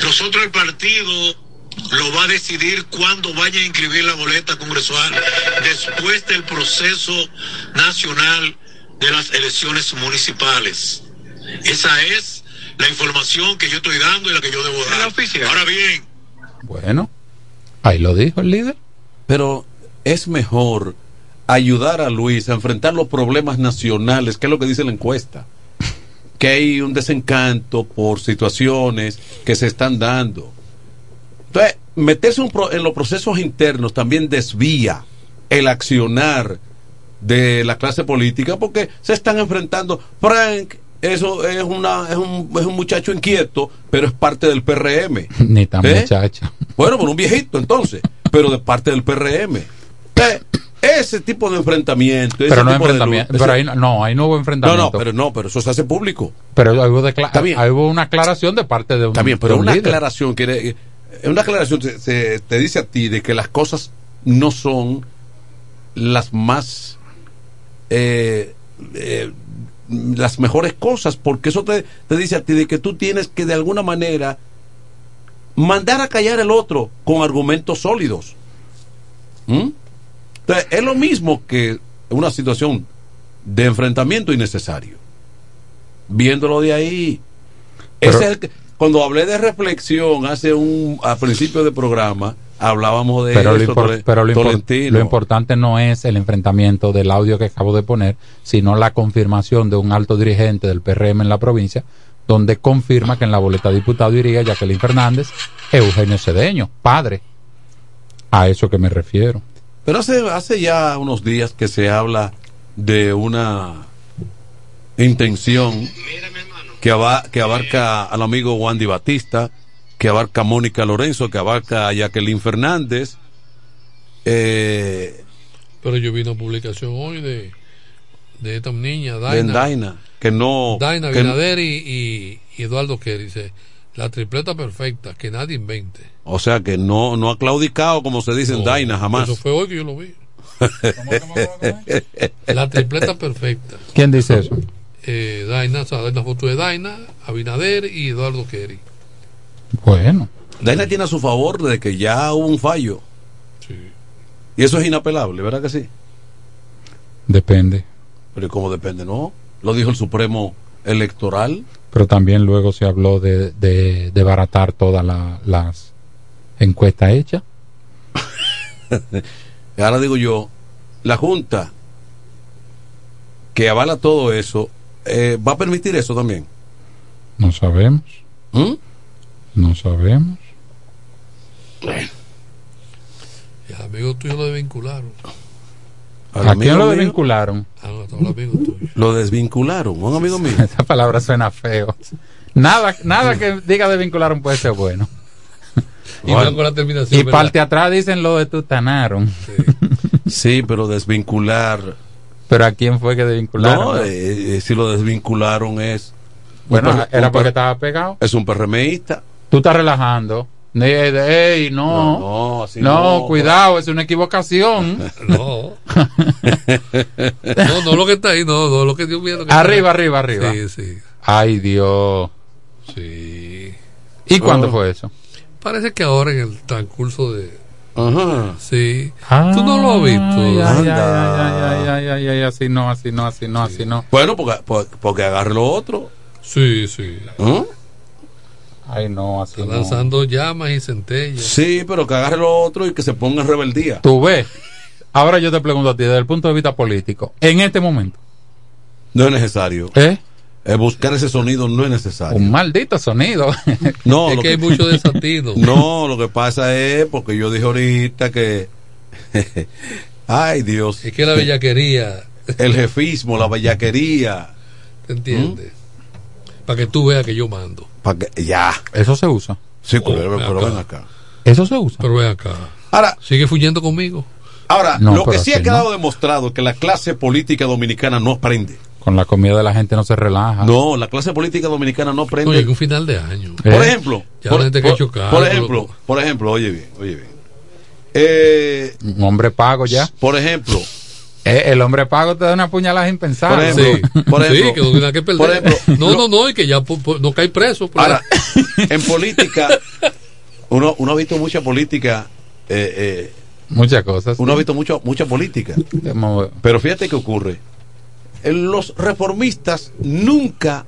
Nosotros el partido lo va a decidir cuándo vaya a inscribir la boleta congresual después del proceso nacional de las elecciones municipales. Esa es la información que yo estoy dando y la que yo debo dar. Ahora bien, Bueno, ahí lo dijo el líder. Pero es mejor ayudar a Luis a enfrentar los problemas nacionales, que es lo que dice la encuesta. Que hay un desencanto por situaciones que se están dando. Entonces, meterse un pro- en los procesos internos también desvía el accionar de la clase política porque se están enfrentando. Frank, eso es, una, es, un, es un muchacho inquieto, pero es parte del PRM. Ni tan ¿Eh? muchacha. Bueno, por un viejito entonces, pero de parte del PRM. Eh, ese tipo de enfrentamiento. ese Pero no tipo enfrentamiento. luz, Pero ese- ahí no, no, ahí no hubo no, enfrentamiento. no, pero no, pero eso se hace público. Pero ahí hubo, decla- ahí hubo una aclaración de parte de un, bien, pero un una líder. aclaración quiere, eh, una aclaración te, se- te dice a ti de que las cosas no son las más eh, eh, las mejores cosas, porque eso te, te dice a ti de que tú tienes que de alguna manera mandar a callar al otro con argumentos sólidos. ¿Mm? Entonces, es lo mismo que una situación de enfrentamiento innecesario. Viéndolo de ahí. Pero- Ese es el que- cuando hablé de reflexión hace un a principio de programa, hablábamos de Pero, lo, eso, impor- pero lo, impor- Tolentino. lo importante no es el enfrentamiento del audio que acabo de poner, sino la confirmación de un alto dirigente del PRM en la provincia, donde confirma que en la boleta de diputado iría Jacqueline Fernández, Eugenio Cedeño, padre. A eso que me refiero. Pero hace, hace ya unos días que se habla de una intención que, aba- que abarca al amigo Wandy Batista, que abarca a Mónica Lorenzo, que abarca a Jacqueline Fernández. Eh, Pero yo vi una publicación hoy de, de esta niña, Daina. Daina, que no. Daina que- Binader y, y- y Eduardo Kerry. Dice, la tripleta perfecta, que nadie invente. o sea, que no, no ha claudicado, como se dice en No, Daina, jamás. Eso fue hoy que yo lo vi. La tripleta perfecta. ¿Quién dice eso? Eh, Daina, o sea, hay una foto de Daina, Abinader y Eduardo Kerry. Bueno. Daina tiene a su favor de que ya hubo un fallo. Y eso es inapelable, ¿verdad que sí? Depende. Pero ¿y ¿cómo depende? No, lo dijo el Supremo Electoral. Pero también luego se habló de, de, de baratar todas la- las encuestas hechas. Ahora digo yo, la Junta que avala todo eso, eh, ¿va a permitir eso también? No sabemos. ¿Mm? No sabemos. Y al amigo tuyo lo desvincularon. ¿A quién lo mío, desvincularon? Ah, no, estaba el amigo tuyo. Lo desvincularon, un amigo mío. Esa palabra suena feo. Nada, nada que diga desvincularon puede ser bueno. Y van con la terminación. Y parte atrás dicen lo de tutanaron. Sí, pero desvincular. Pero ¿a quién fue que desvincularon? No, eh, eh, si lo desvincularon es. bueno, per- era un porque per- estaba pegado. Es un PRMista. Tú estás relajando. Ey, ey, no. No, no, así no, no. cuidado, es una equivocación. No. No, no lo que está ahí, no, no lo que Dios viendo. arriba, arriba, arriba. Sí, sí. Ay, Dios. Sí. ¿Y cuándo Oh. fue eso? Parece que ahora en el transcurso de. Ajá. Sí. Tú no lo has visto. Ay, ay, Anda. ay, ay, ay, ay, ay, así no, así no, así no, así no. Bueno, porque, por- porque agarre lo otro. Sí, sí. ¿Mm? Ay, no, así Está no. lanzando llamas y centellas. Sí, pero que agarre lo otro y que se ponga en rebeldía. Tú ves. Ahora yo te pregunto a ti, desde el punto de vista político, en este momento, No es necesario. ¿eh? Eh, buscar ese sonido no es necesario. Un maldito sonido. No, Es que hay mucho desatino. No, lo que pasa es porque yo dije ahorita que. Ay, Dios. Es que la bellaquería, El jefismo, la bellaquería. ¿te entiendes? Para que tú veas que yo mando. Pa' que- ya. Eso se usa. Sí, pero, ven pero acá. ven acá. Eso se usa. Pero ven acá. Ahora, Sigue fuyendo conmigo. ahora No, lo que sí ha quedado no. demostrado es que la clase política dominicana no aprende. Con la comida de la gente no se relaja. No, la clase política dominicana no aprende. Oye, que un final de año. Eh. Por ejemplo, Ya por, la gente que por- ha chocado, por ejemplo, loco. por ejemplo, oye bien, oye bien. Eh, Un hombre pago ya. por ejemplo, Eh, el hombre pago te da una puñalada impensable. Por ejemplo, Sí, por ejemplo, sí, que no tiene nada que perder. por ejemplo, no, lo- no, no, y que ya po- po- no cae preso. por ahora, en política, uno, uno ha visto mucha política, eh, eh, Muchas cosas. uno ha visto mucho, mucha política. Pero fíjate qué ocurre. Eh, Los reformistas nunca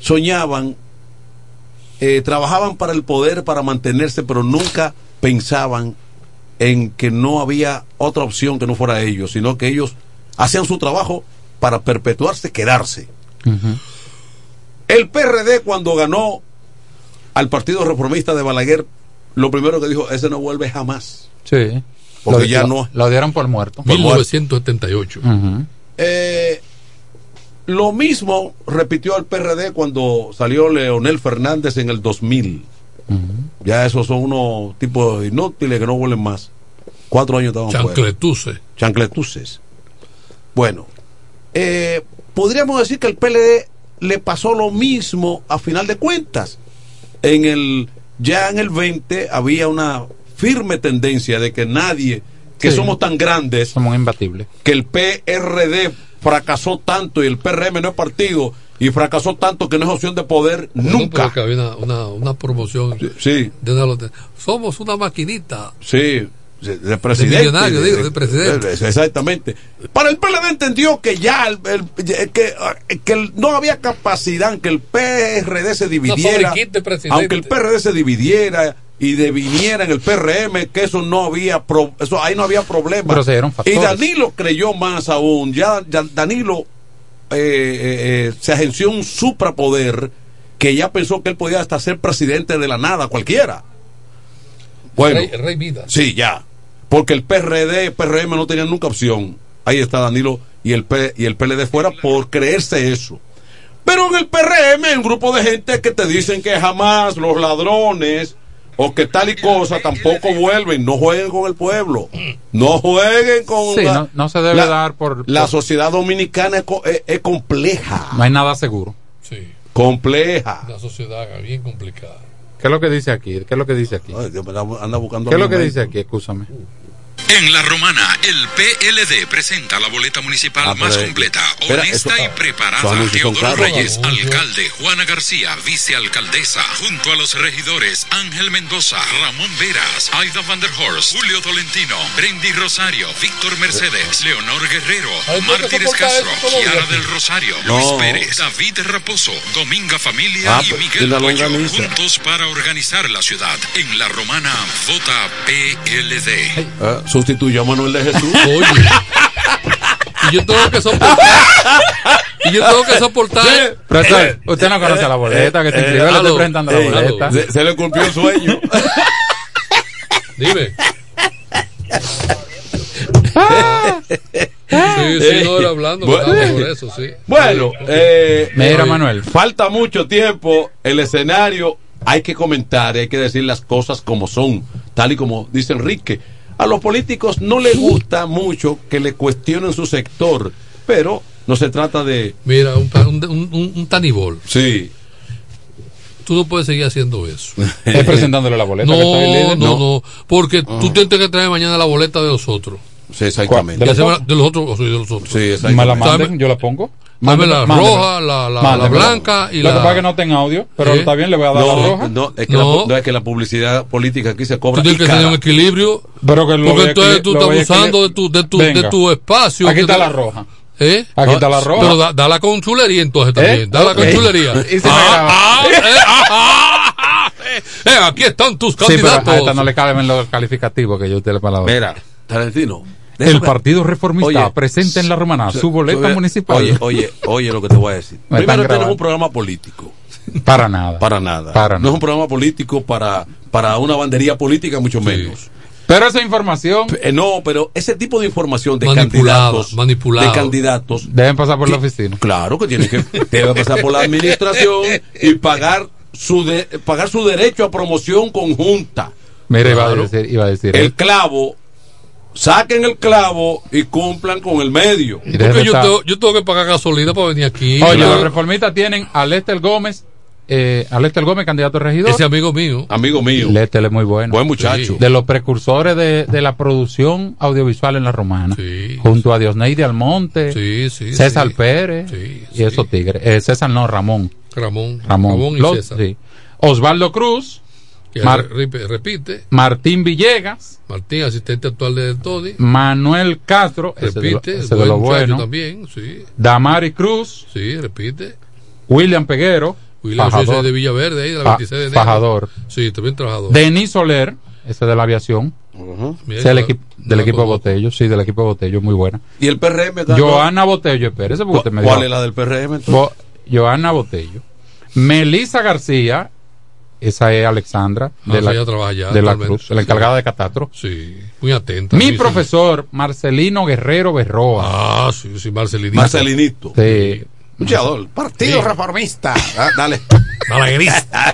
soñaban, eh, trabajaban para el poder, para mantenerse, pero nunca pensaban en que no había otra opción que no fuera ellos, sino que ellos hacían su trabajo para perpetuarse, quedarse. El PRD cuando ganó al Partido Reformista de Balaguer, lo primero que dijo, ese no vuelve jamás. Sí. Porque Lo- ya lo- no- Lo dieron por muerto. 1978. Ujú. Eh, lo mismo repitió el PRD cuando salió Leonel Fernández en el 2000. Ya esos son unos tipos inútiles que no vuelven más. Cuatro años estaban fuera. Chancletuse. Chancletuces. Bueno, eh, podríamos decir que el PLD le pasó lo mismo a final de cuentas. En el, ya en el 20 había una firme tendencia de que nadie, que Sí. somos tan grandes, Somos imbatibles. que el PRD fracasó tanto y el PRM no es partido y fracasó tanto que no es opción de poder Bueno, nunca. que había una, una, una promoción Sí, de una Somos una maquinita. sí, de, de presidente. millonario, digo, de presidente. de- Exactamente. Para el PLD entendió que ya el- el- que, que el- no había capacidad, que el PRD se dividiera, de aunque el PRD se dividiera y deviniera en el PRM, que eso no había, pro- eso ahí no había problema. Pero se dieron Y. Danilo creyó más aún. Ya, ya Danilo eh, eh, eh, se agenció un suprapoder que ya pensó que él podía hasta ser presidente de la nada, cualquiera. Bueno, Rey, Rey Midas. sí, ya. Porque el PRD y PRM no tenían nunca opción. Ahí está Danilo y el, P, y el PLD fuera por creerse eso. Pero en el PRM hay un grupo de gente que te dicen que jamás los ladrones o que tal y cosa tampoco vuelven. No jueguen con el pueblo. No jueguen con Sí, la, no, no se debe la- dar por, la por- sociedad dominicana es, es- es compleja. No hay nada seguro. Sí, Compleja. una sociedad bien complicada. ¿Qué es lo que dice aquí? ¿Qué es lo que dice aquí? Ay, Dios, anda- buscando ¿Qué es lo que dice aquí? Escúchame. En La Romana, el PLD presenta la boleta municipal Ah, más eh, completa, espera, honesta eso- y preparada. anuncios son Teodoro. Reyes, alcalde, Juana García, vicealcaldesa, junto a los regidores Ángel Mendoza, Ramón Veras, Aida Van der Horst, Julio Tolentino, Brendy Rosario, Víctor Mercedes, Leonor Guerrero, Ay, ¿por qué Mártires Castro, Kiara del Rosario, No. Luis Pérez, David Raposo, Dominga Familia Ah, y Miguel longaniza. juntos para organizar la ciudad. En La Romana, vota PLD. Ah, sustituyó a Manuel de Jesús. Oye. y yo tengo que soportar. Y yo tengo que soportar. Profesor, usted no conoce la boleta que se inscribió, le estoy presentando la boleta. Se, se le cumplió el sueño. Dime. Sí, sí, no era hablando, Bueno. por eso, sí. Bueno, eh, Mira, eh, Manuel. Falta mucho tiempo. El escenario hay que comentar, hay que decir las cosas como son, tal y como dice Enrique. A los políticos no les gusta mucho que le cuestionen su sector, pero no se trata de. Mira, un, un, un, un tanibol. Sí. Tú no puedes seguir haciendo eso. Es presentándole la boleta. que está el No, líder. no, no. Porque tú tienes que traer mañana la boleta de los otros. Sí, exactamente. ¿De los otros? va- de los otros, o sí, de los otros. Sí, Me la exactamente. manden, yo la pongo. Dame Mándeme- la mándeme. roja, la, la, la Mándemela. blanca y Lo la. que pasa es que no tenga audio, pero ¿Eh? está bien, le voy a dar la No, roja. no, es que, No. La, no, es que la publicidad política aquí se cobra. Tú tienes que tener un equilibrio. Pero que lo Porque entonces tú lo estás abusando de tu, de tu, de tu espacio. Aquí está te- la roja. ¿Eh? Aquí está la roja. Pero da, da la con chulería entonces también. ¿Eh? Da la Ok. con chulería. Y si me Ah, graba. ah, eh, ah, ah, ah, eh, eh, aquí están tus Sí, pero candidatos. a esta no le caben los calificativos que yo usted le palabra. Mira, Tarantino. El Partido Reformista Oye, presenta en la romana su boleta Oye, municipal. Oye, oye, oye lo que te voy a decir. Primero, este no es un programa político. Para nada. Para nada. Para no nada. es un programa político para, para una bandería política, mucho menos. Pero esa información Eh, no, pero ese tipo de información de candidatos, manipulada. de candidatos, deben pasar por la oficina. claro que tiene que debe pasar por la administración y pagar su de- pagar su derecho a promoción conjunta. Mira, iba a Claro. decir, iba a decir El clavo, saquen el clavo y cumplan con el medio. Porque yo tengo, yo tengo que pagar gasolina para venir aquí. Oye, los reformistas tienen a Lester Gómez, eh, a Lester Gómez, candidato a regidor. ese amigo mío. Amigo mío, Lester es muy bueno. buen muchacho. De los precursores de, de la producción audiovisual en la romana. Sí. Junto a Diosneide Almonte, Sí, sí. César sí. Pérez Sí, y esos tigres. Eh, César no, Ramón. Ramón. Ramón. y Los- César. sí. Osvaldo Cruz, Mar- re- repite. Martín Villegas, Martín, asistente actual de Tony. Manuel Castro, ese de lo, Repite. ese de lo bueno. también, sí. Damari Cruz, Sí, repite. William Peguero, William fajador, de Villaverde, ahí de la fa- 26 de enero. fajador. Sí, también trabajador. Denis Soler, ese de la aviación, del, equipo del de. Botello, sí, del equipo de Botello, muy buena. Y el PRM. Joana Botello, espérese, porque usted me ¿Cuál es la del PRM? Bo- Joana Botello. Melissa García, esa es Alexandra Ah, de la, allá de la. Cruz, la encargada de Catastro. Sí, muy atenta. Mi muy- profesor Marcelino Guerrero Berroa. Ah, sí, sí, Marcelinito. Marcelinito. Sí. Luchador. Partido Sí. Reformista. Ah, dale. Balaguerista.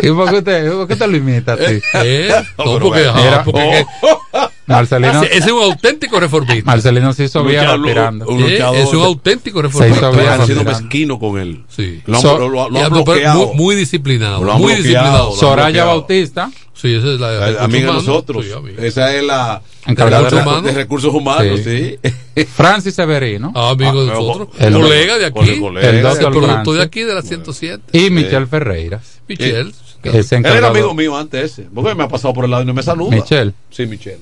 ¿Y por qué usted, por qué usted lo imita así? ¿Eh? No, pero porque, bueno. ajá, Mira. Marcelino, ese es un auténtico reformista. Marcelino se hizo viejo un ¿Eh? Es un auténtico Se reformista. hizo Están bien siendo aspirando. mezquino con él. Sí. Lo han, So- lo- lo- lo Y han ando- pero bloqueado. muy, muy disciplinado. Lo han muy disciplinado. Lo han Soraya bloqueado. Bautista, Sí, esa es la Eh, Amiga de nosotros. Sí, amiga. Esa es la Encargada de, de recursos humanos. de recursos humanos, sí. Francis Severino Ah, amigo de Ah, nosotros. el- colega de aquí. El El doctor de aquí de la 107. y Michelle Ferreiras. Michelle. Él era amigo mío antes ese. Porque me ha pasado por el lado y no me saluda. Michelle. Sí, Michelle.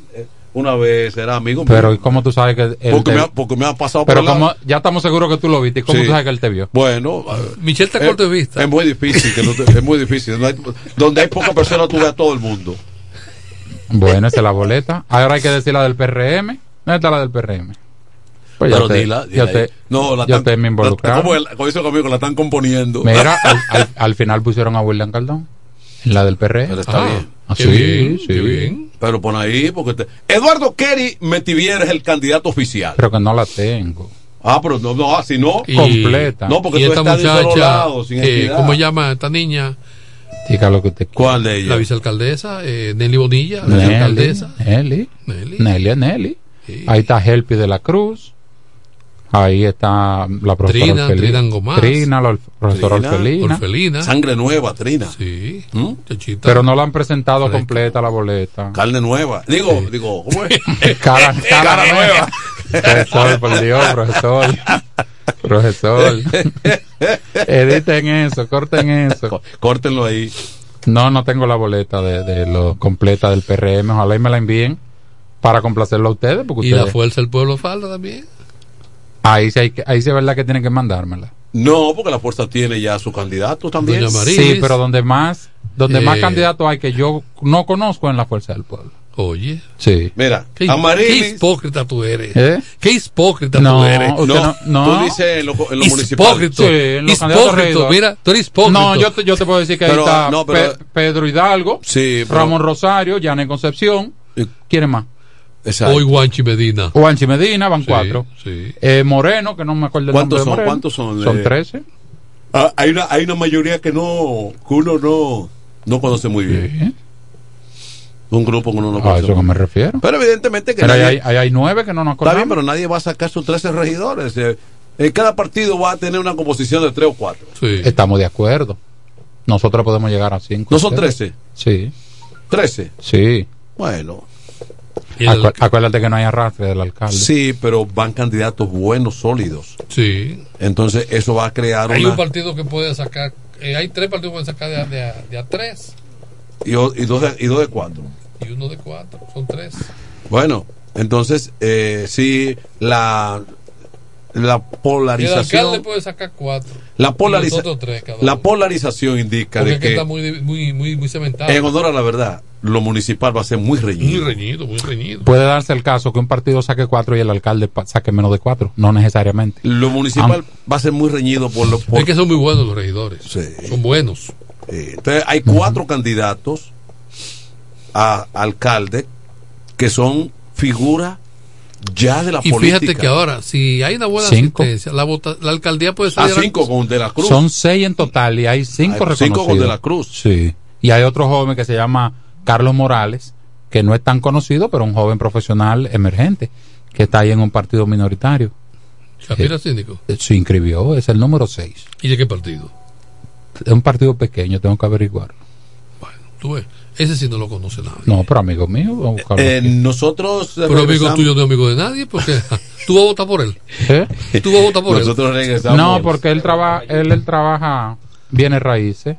Una vez era amigo mío. Pero ¿y cómo tú sabes que él porque, te- me ha, porque me ha pasado Pero por como lado. ya estamos seguros que tú lo viste, ¿y ¿cómo Sí. tú sabes que él te vio? Bueno, eh, Michelle está corto de vista. Es muy difícil. Que no te- es muy difícil. Donde hay, donde hay pocas personas, tú ves a todo el mundo. Bueno, esa es la boleta. Ahora hay que decir la del PRM. ¿Dónde está la del PRM? Pues ya Pero te- dila, No, la ya están- la- como el- como dice conmigo, la están componiendo. Mira, al, al- al final pusieron a William Caldón. En la del PRM. Pero está Ah, bien. Ah, qué sí, bien, sí. qué bien. Pero pon ahí, porque te- Eduardo Kerry Metivier es el candidato oficial. Pero que no la tengo. ah, pero no, no, así no. Y- completa. No, porque y tú esta estás de muchacha, lado, sin eh. ¿cómo se llama esta niña? Diga lo que te ¿Cuál de La ellos? vicealcaldesa, eh, Nelly Bonilla, la Nelly, vicealcaldesa. Nelly, Nelly. Nelly, es Nelly. Sí. Ahí está Helpi de la Cruz. Ahí está la profesora Trina, Orfelina. Trina la profesora Trina, Orfelina. Orfelina. Sangre nueva, Trina. Sí, ¿Mm? Pero no la han presentado completa la boleta. Carne nueva. Digo, digo, ¿cómo es? Cara, cara, Cara nueva. Profesor, por Dios, profesor. Profesor. Editen eso, corten eso. Córtenlo ahí. No, no tengo la boleta de, de lo completa del PRM. Ojalá y me la envíen para complacerlo a ustedes. Porque y la fuerza del pueblo falta también. Ahí, sí hay que, ahí sí es verdad que tienen que mandármela. No, porque la fuerza tiene ya su candidato también. Sí, pero donde más donde más Eh, candidatos hay que yo no conozco en la fuerza del pueblo. Oye. Sí. Mira, Qué, Amarilis- qué hipócrita tú eres. ¿Eh? Qué hipócrita No, tú eres. no- no. Tú dices en lo, en lo municipal. Hipócrita. Sí, en. Mira, tú eres hipócrita. No, yo te, yo te puedo decir que Pero, ahí está no, pero- Pe- Pedro Hidalgo, Sí, pero- Ramón Rosario, Janet Concepción. ¿Quién más? Exacto. Hoy Guanchi Medina. Juanchi Medina, van Sí, cuatro. sí. Eh, Moreno, que no me acuerdo el nombre ¿Cuántos de son? Moreno. ¿Cuántos son? Son Eh, 13. Ah, hay, una, hay una mayoría que no que uno no, no conoce muy bien. Un grupo que uno no A conoce. eso que me refiero. Pero evidentemente que Pero nadie- hay, hay nueve que no nos está bien, pero nadie va a sacar sus 13 regidores. Eh, eh, cada partido va a tener una composición de 3 o 4. Estamos de acuerdo. Nosotros podemos llegar a cinco. ¿No son. 13? Sí. 13. Sí. Bueno. Acu- acuérdate que no hay arrastre del alcalde. Sí, pero van candidatos buenos, sólidos. Sí. Entonces eso va a crear Hay una... un partido que puede sacar. eh, hay tres partidos que pueden sacar de a, de a- de a tres Y, o- y dos de, y dos de cuatro. y uno de cuatro. Son tres. Bueno, entonces eh, sí, la, la Y el polarización... alcalde puede sacar cuatro. La, polariza- tres cada la polarización indica Porque de que, está muy, muy, muy, muy cementado. en honor a la verdad, lo municipal va a ser muy Muy reñido. reñido, muy reñido. Puede darse el caso que un partido saque cuatro y el alcalde saque menos de cuatro. No necesariamente. Lo municipal va a ser muy reñido por lo por- Es que son muy buenos los regidores. Son buenos. Sí, Entonces hay cuatro candidatos a alcalde que son figuras ya de la Y política. fíjate que ahora, si hay una buena Cinco. asistencia, la, vota- la alcaldía puede a ser. Ah, cinco con De la Cruz. Son seis en total y hay cinco Hay reconocidos. cinco con De la Cruz. Sí. Y hay otro joven que se llama Carlos Morales, que no es tan conocido, pero un joven profesional emergente, que está ahí en un partido minoritario. Shapira síndico. Eh, Se inscribió, es el número seis. ¿Y de qué partido? Es un partido pequeño, tengo que averiguar. Tú ves, ese sí no lo conoce nadie. No, pero amigo mío, vamos a Eh, aquí. nosotros Pero amigo tuyo no es amigo de nadie, porque tú vas a votar por él. ¿Eh? Tú vas a votar por Nosotros él. regresamos. No, porque él trabaja, él, él trabaja bienes raíces.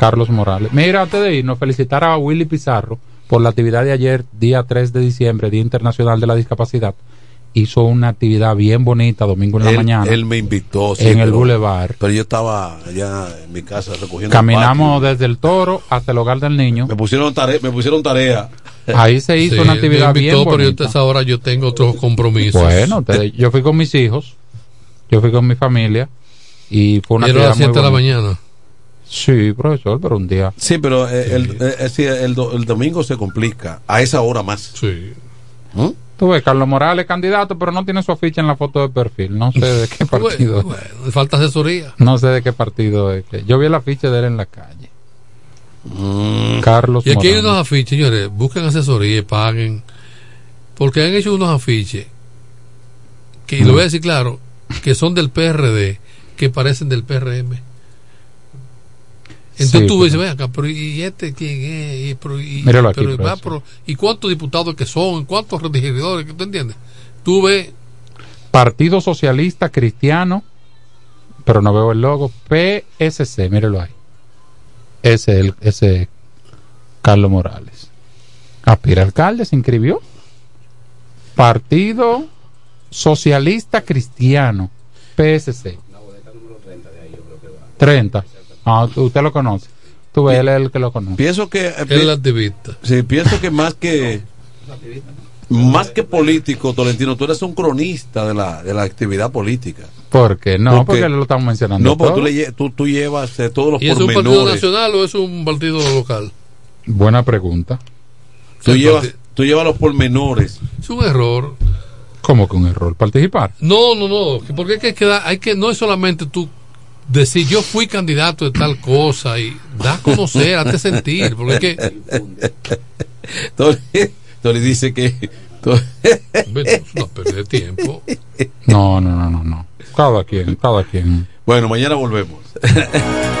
Carlos Morales. Mira, antes de irnos, felicitar a Willy Pizarro por la actividad de ayer, día 3 de diciembre, Día Internacional de la Discapacidad. Hizo una actividad bien bonita domingo en la él, mañana. él me invitó. sí, en el pero- Boulevard. Pero yo estaba allá en mi casa recogiendo. Caminamos desde el toro hasta el hogar del niño. Me pusieron tarea. Me pusieron tarea. Ahí se hizo Sí, una me actividad bien invitó, pero yo bonita. esa hora yo tengo otros compromisos. Bueno, te- yo fui con mis hijos, yo fui con mi familia y fue una Y era a las actividad muy 7 de la mañana. Sí, profesor, pero un día. Sí, pero eh, el, eh, eh, sí, el do- el domingo se complica. A esa hora más. Sí. ¿Mm? Tú ves, Carlos Morales candidato, pero no tiene su aficha en la foto de perfil. No sé de qué partido es. Bueno, le falta asesoría. No sé de qué partido es. que- Yo vi el afiche de él en la calle. Carlos Y aquí hay unos afiches, señores, busquen asesoría y paguen. Porque han hecho unos afiches, que y lo voy a decir claro, que son del PRD, que parecen del PRM. Entonces Sí, tú pero- dices, ven acá, pero ¿y este quién es? Y, pero, y, Míralo aquí, pero, va, pero- ¿Y cuántos diputados que son? ¿Cuántos regidores? ¿Tú entiendes? Tú ves, Partido Socialista Cristiano, pero no veo el logo. PSC, mírelo ahí. Ese, el, ese Carlos Morales. Aspira alcalde, se inscribió. Partido Socialista Cristiano, PSC. 30. Tú- usted lo conoce. Tú ves, él es el que lo conoce. Pienso que. eh, el activista. Sí, pienso que más que. Más que político, Tolentino, tú eres un cronista de la, de la actividad política. ¿Por qué? No, Porque- porque, lo estamos mencionando. No, porque todo. tú, le tú, tú llevas eh, todos los ¿Y es un partido nacional o es un partido local? Buena pregunta. Tú llevas, tú llevas los pormenores. Es un error. ¿Cómo que un error? ¿Participar? No, no, no. que Porque hay que quedar, hay que, no es solamente tú decir yo fui candidato de tal cosa y da a conocer, hazte sentir. Porque es que, Tony, Tony dice que. No perder tiempo. No, no, no, no, no. Cada quien, cada quien. Bueno, mañana volvemos.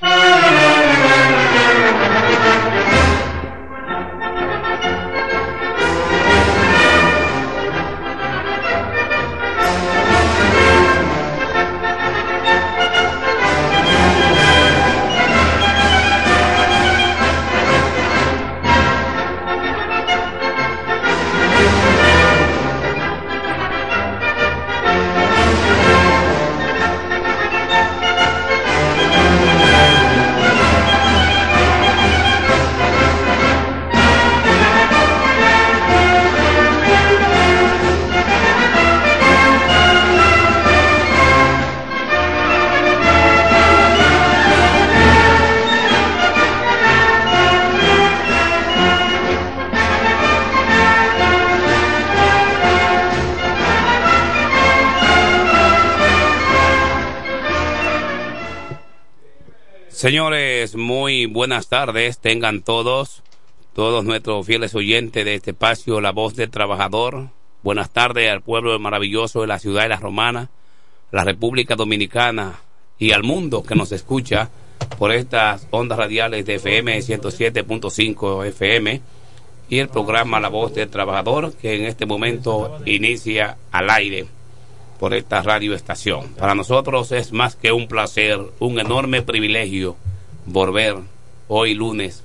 Thank you. Señores, muy buenas tardes. Tengan todos, todos nuestros fieles oyentes de este espacio, La Voz del Trabajador. Buenas tardes al pueblo maravilloso de la ciudad de la Romana, la República Dominicana y al mundo que nos escucha por estas ondas radiales de FM 107.5 FM y el programa La Voz del Trabajador que en este momento inicia al aire por esta radioestación. Para nosotros es más que un placer, un enorme privilegio volver hoy lunes.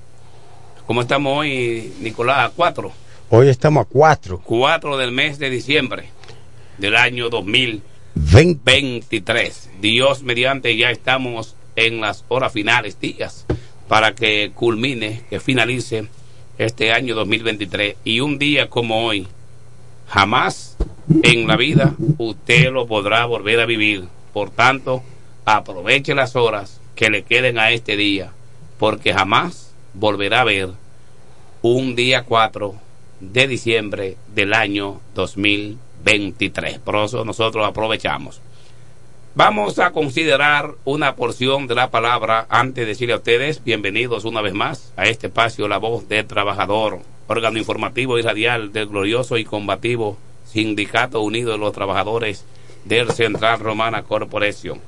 ¿Cómo estamos hoy, Nicolás? ¿A cuatro? Hoy estamos a cuatro. Cuatro del mes de diciembre del año 2023. Dios mediante ya estamos en las horas finales, días, para que culmine, que finalice este año 2023. Y un día como hoy, jamás en la vida usted lo podrá volver a vivir. Por tanto, aproveche las horas que le queden a este día, porque jamás volverá a ver un día 4 de diciembre del año 2023. Por eso nosotros aprovechamos. Vamos a considerar una porción de la palabra antes de decirle a ustedes, bienvenidos una vez más a este espacio La Voz del Trabajador, órgano informativo y radial del glorioso y combativo Sindicato Unido de los Trabajadores del Central Romana Corporation.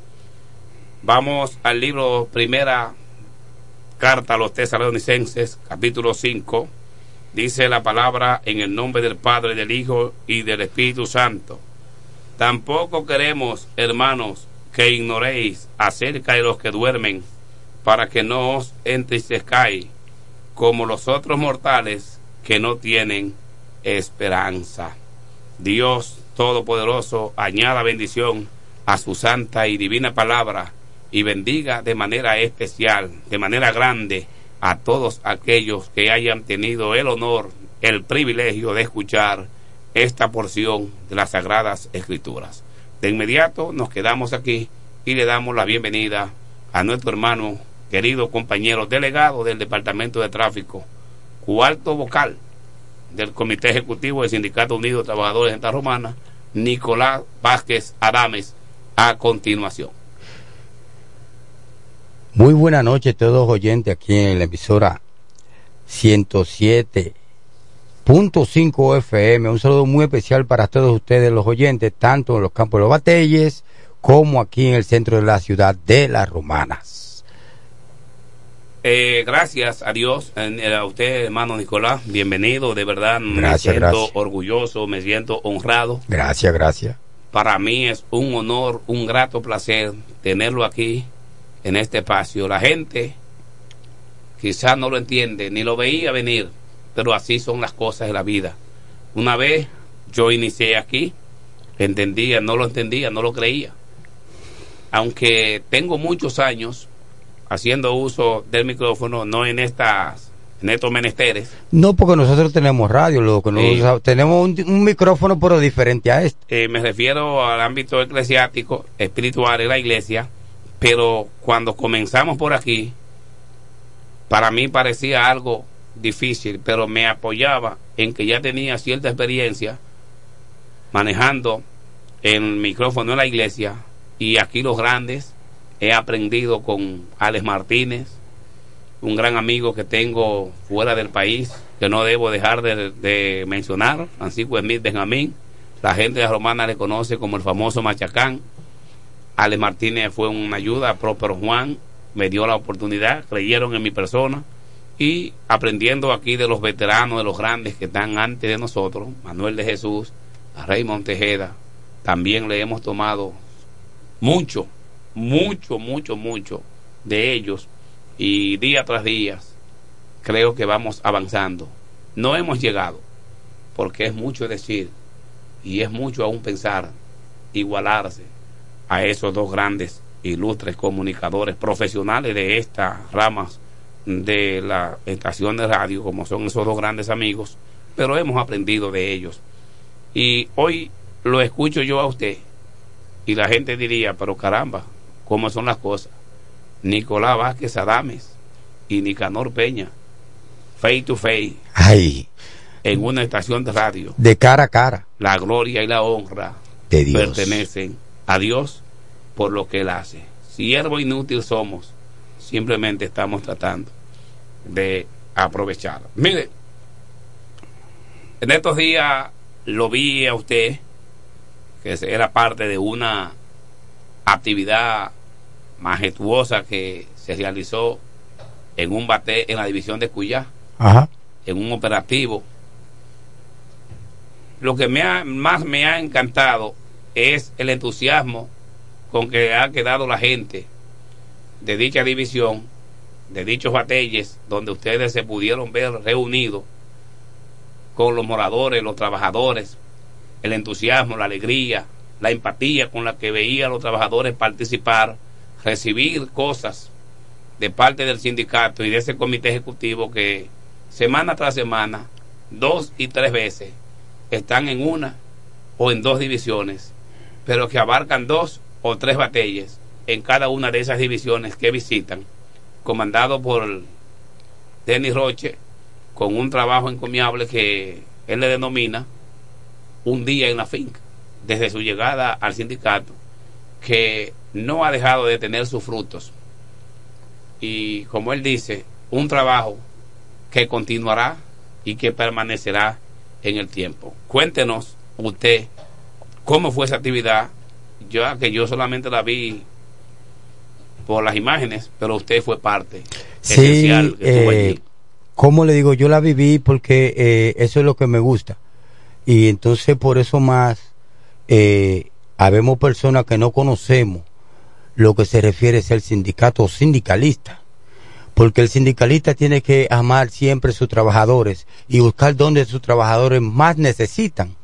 Vamos al libro Primera Carta a los Tesalonicenses, capítulo 5. Dice la palabra en el nombre del Padre, del Hijo y del Espíritu Santo. Tampoco queremos, hermanos, que ignoréis acerca de los que duermen, para que no os entristezcáis como los otros mortales que no tienen esperanza. Dios Todopoderoso añada bendición a su santa y divina palabra y bendiga de manera especial, de manera grande, a todos aquellos que hayan tenido el honor, el privilegio de escuchar esta porción de las Sagradas Escrituras. De inmediato nos quedamos aquí y le damos la bienvenida a nuestro hermano, querido compañero delegado del Departamento de Tráfico, cuarto vocal del Comité Ejecutivo del Sindicato Unido de Trabajadores de Santa Romana, Nicolás Vázquez Adames, a continuación. Muy buena noche a todos oyentes aquí en la emisora 107.5 FM. Un saludo muy especial para todos ustedes los oyentes, tanto en los campos de los Batelles como aquí en el centro de la ciudad de Las Romanas. Eh, gracias a Dios, eh, a usted, hermano Nicolás, bienvenido, de verdad me Gracias, siento gracias. orgulloso, me siento honrado. Gracias, gracias. Para mí es un honor, un grato placer tenerlo aquí en este espacio. La gente quizás no lo entiende, ni lo veía venir, pero así son las cosas de la vida. Una vez yo inicié aquí, entendía, no lo entendía, no lo creía. Aunque tengo muchos años haciendo uso del micrófono, no en estas en estos menesteres, No, porque nosotros tenemos radio, loco. nosotros tenemos un, un micrófono, pero diferente a este. eh, me refiero al ámbito eclesiástico, espiritual de la iglesia, Pero cuando comenzamos por aquí, para mí parecía algo difícil, pero me apoyaba en que ya tenía cierta experiencia manejando el micrófono en la iglesia y aquí los grandes he aprendido con Alex Martínez, un gran amigo que tengo fuera del país, que no debo dejar de, mencionar, Francisco Smith Benjamín, la gente de la Romana le conoce como el famoso Machacán, Alex Martínez fue una ayuda, Próspero Juan me dio la oportunidad, creyeron en mi persona. Y aprendiendo aquí de los veteranos, de los grandes que están antes de nosotros, Manuel de Jesús, a Raymond Tejeda, también le hemos tomado mucho, mucho, mucho, mucho de ellos y día tras día creo que vamos avanzando. No hemos llegado, porque es mucho decir y es mucho aún pensar, igualarse a esos dos grandes ilustres comunicadores profesionales de estas ramas de la estación de radio, como son esos dos grandes amigos, pero hemos aprendido de ellos. Y hoy lo escucho yo a usted y la gente diría, pero caramba, ¿cómo son las cosas? Nicolás Vázquez Adames y Nicanor Peña, face to face, Ay, en una estación de radio. de cara a cara. La gloria y la honra De Dios. pertenecen a Dios por lo que Él hace. Siervo inútil somos, simplemente estamos tratando de aprovechar. Mire, en estos días lo vi a usted, que era parte de una actividad majestuosa que se realizó en un bate en la división de Cuyá, Ajá. en un operativo. Lo que me ha- más me ha encantado es el entusiasmo con que ha quedado la gente de dicha división, de dichos batalles, donde ustedes se pudieron ver reunidos con los moradores, los trabajadores, el entusiasmo, la alegría, la empatía con la que veían los trabajadores participar, recibir cosas de parte del sindicato y de ese comité ejecutivo que semana tras semana, dos y tres veces, están en una o en dos divisiones, pero que abarcan dos o tres batallas en cada una de esas divisiones que visitan, comandado por Denis Roche, con un trabajo encomiable que él le denomina un día en la finca, desde su llegada al sindicato, que no ha dejado de tener sus frutos. Y como él dice, un trabajo que continuará y que permanecerá en el tiempo. Cuéntenos usted cómo fue esa actividad, ya que yo solamente la vi por las imágenes, pero usted fue parte Sí, esencial que eh, allí. como le digo, yo la viví porque eh, eso es lo que me gusta. Y entonces por eso más, eh, habemos personas que no conocemos lo que se refiere a ser sindicato o sindicalista. Porque el sindicalista tiene que amar siempre a sus trabajadores y buscar donde sus trabajadores más necesitan.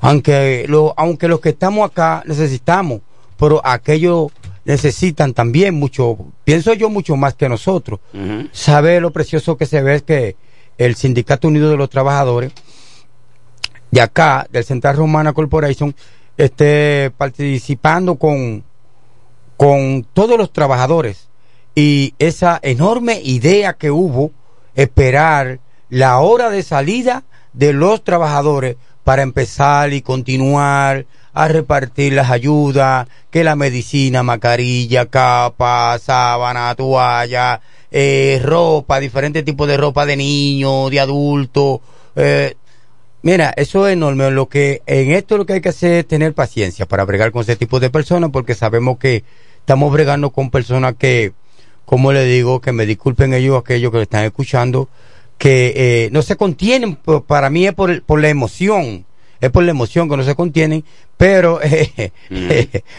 Aunque, lo, aunque los que estamos acá necesitamos, pero aquellos necesitan también mucho, pienso yo mucho más que nosotros. Sabe lo precioso que se ve es que el Sindicato Unido de los Trabajadores de acá, del Central Romana Corporation, esté participando con, con todos los trabajadores y esa enorme idea que hubo, esperar la hora de salida de los trabajadores para empezar y continuar a repartir las ayudas, que la medicina, mascarilla, capa, sábana, toalla, eh, ropa, diferentes tipos de ropa de niños, de adultos. Eh, mira, eso es enorme. Lo que, en esto lo que hay que hacer es tener paciencia para bregar con ese tipo de personas porque sabemos que estamos bregando con personas que, como le digo, que me disculpen ellos, aquellos que lo están escuchando, que eh, no se contienen, para mí es por, por la emoción, es por la emoción que no se contienen, pero eh,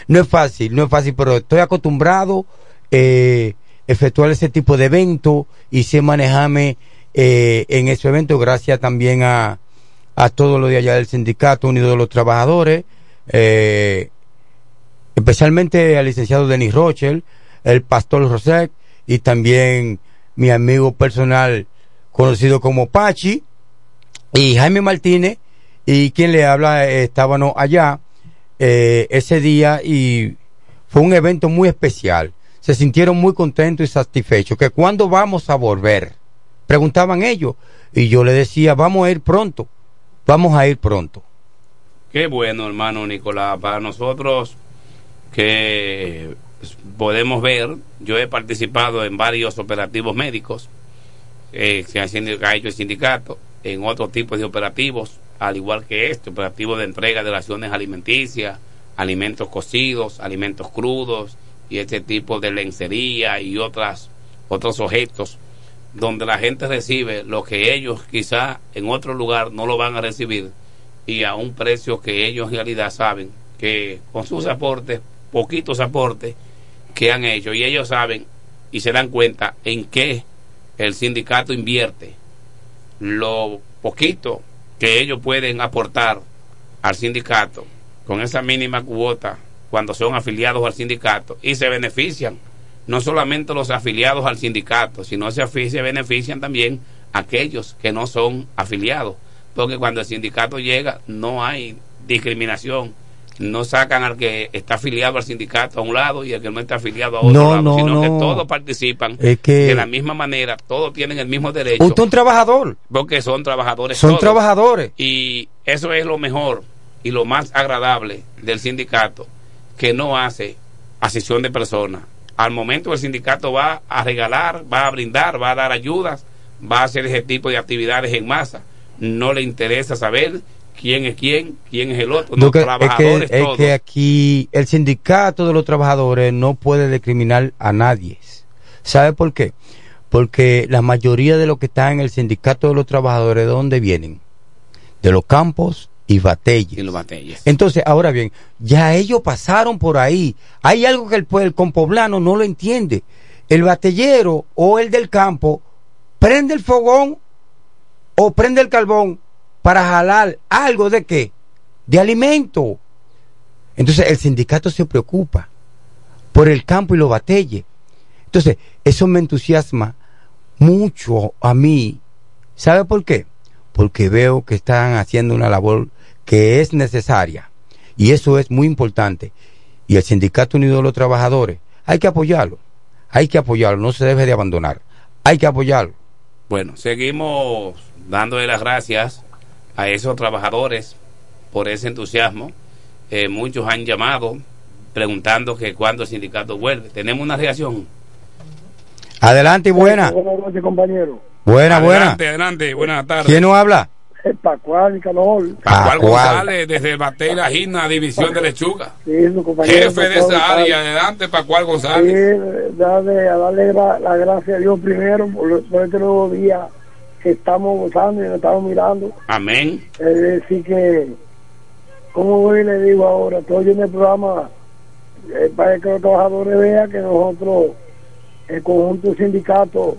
no es fácil, no es fácil, pero estoy acostumbrado eh, efectuar ese tipo de evento y sé manejarme eh, en ese evento gracias también a, a todo lo de allá del Sindicato Unido de los Trabajadores, eh, especialmente al licenciado Denis Rochel, el pastor Rosek y también mi amigo personal conocido como Pachi y Jaime Martínez y quien le habla eh, estábamos allá eh, ese día y fue un evento muy especial. Se sintieron muy contentos y satisfechos. Que cuando vamos a volver, preguntaban ellos. Y yo le decía, vamos a ir pronto, vamos a ir pronto. Qué bueno, hermano Nicolás. Para nosotros que podemos ver, yo he participado en varios operativos médicos eh, que ha hecho el sindicato, en otros tipos de operativos, al igual que este, operativo de entrega de raciones alimenticias, alimentos cocidos, alimentos crudos y este tipo de lencería y otras otros objetos donde la gente recibe lo que ellos quizá en otro lugar no lo van a recibir y a un precio que ellos en realidad saben que con sus aportes, poquitos aportes que han hecho. Y ellos saben y se dan cuenta en qué el sindicato invierte lo poquito que ellos pueden aportar al sindicato con esa mínima cuota cuando son afiliados al sindicato y se benefician no solamente los afiliados al sindicato, sino se, se benefician también aquellos que no son afiliados, porque cuando el sindicato llega no hay discriminación, no sacan al que está afiliado al sindicato a un lado y al que no está afiliado a otro No, lado, no, sino que todos participan Es que- de la misma manera, todos tienen el mismo derecho. Usted es un trabajador. Porque son trabajadores. Son todos. trabajadores. Y eso es lo mejor y lo más agradable del sindicato, que no hace asesión de personas. Al momento el sindicato va a regalar, va a brindar, va a dar ayudas, va a hacer ese tipo de actividades en masa. No le interesa saber quién es quién, quién es el otro. No, No, que- es, que, trabajadores es todos. que aquí el sindicato de los trabajadores no puede discriminar a nadie. ¿Sabe por qué? Porque la mayoría de los que están en el sindicato de los trabajadores, ¿de dónde vienen? De los campos y batalles. Y los batalles. Entonces, ahora bien, ya ellos pasaron por ahí. Hay algo que el, el compoblano no lo entiende. El batellero o el del campo prende el fogón o prende el carbón para jalar algo de qué? De alimento. Entonces, el sindicato se preocupa por el campo y los batelles. Entonces, eso me entusiasma mucho a mí. ¿Sabe por qué? Porque veo que están haciendo una labor que es necesaria. Y eso es muy importante. Y el Sindicato Unido de los Trabajadores, hay que apoyarlo. Hay que apoyarlo, no se debe de abandonar. Hay que apoyarlo. Bueno, seguimos dándole las gracias a esos trabajadores por ese entusiasmo. Eh, muchos han llamado preguntando que cuándo el sindicato vuelve. Tenemos una reacción. Adelante y buena. Buenas noches, compañero. Buena, buena. Adelante, adelante. Buenas tardes. ¿Quién nos habla? Calor. Pascual Pascual. González desde La Gina, División de Lechuga. Sí, su compañero. Jefe de esa área. Adelante, Pascual Sí, González. darle, a darle la, la gracia a Dios primero por, por este nuevo día que estamos gozando y nos estamos mirando. Amén. Es decir que, como voy y le digo ahora, estoy en el programa eh, para que los trabajadores vean que nosotros, el conjunto sindicato,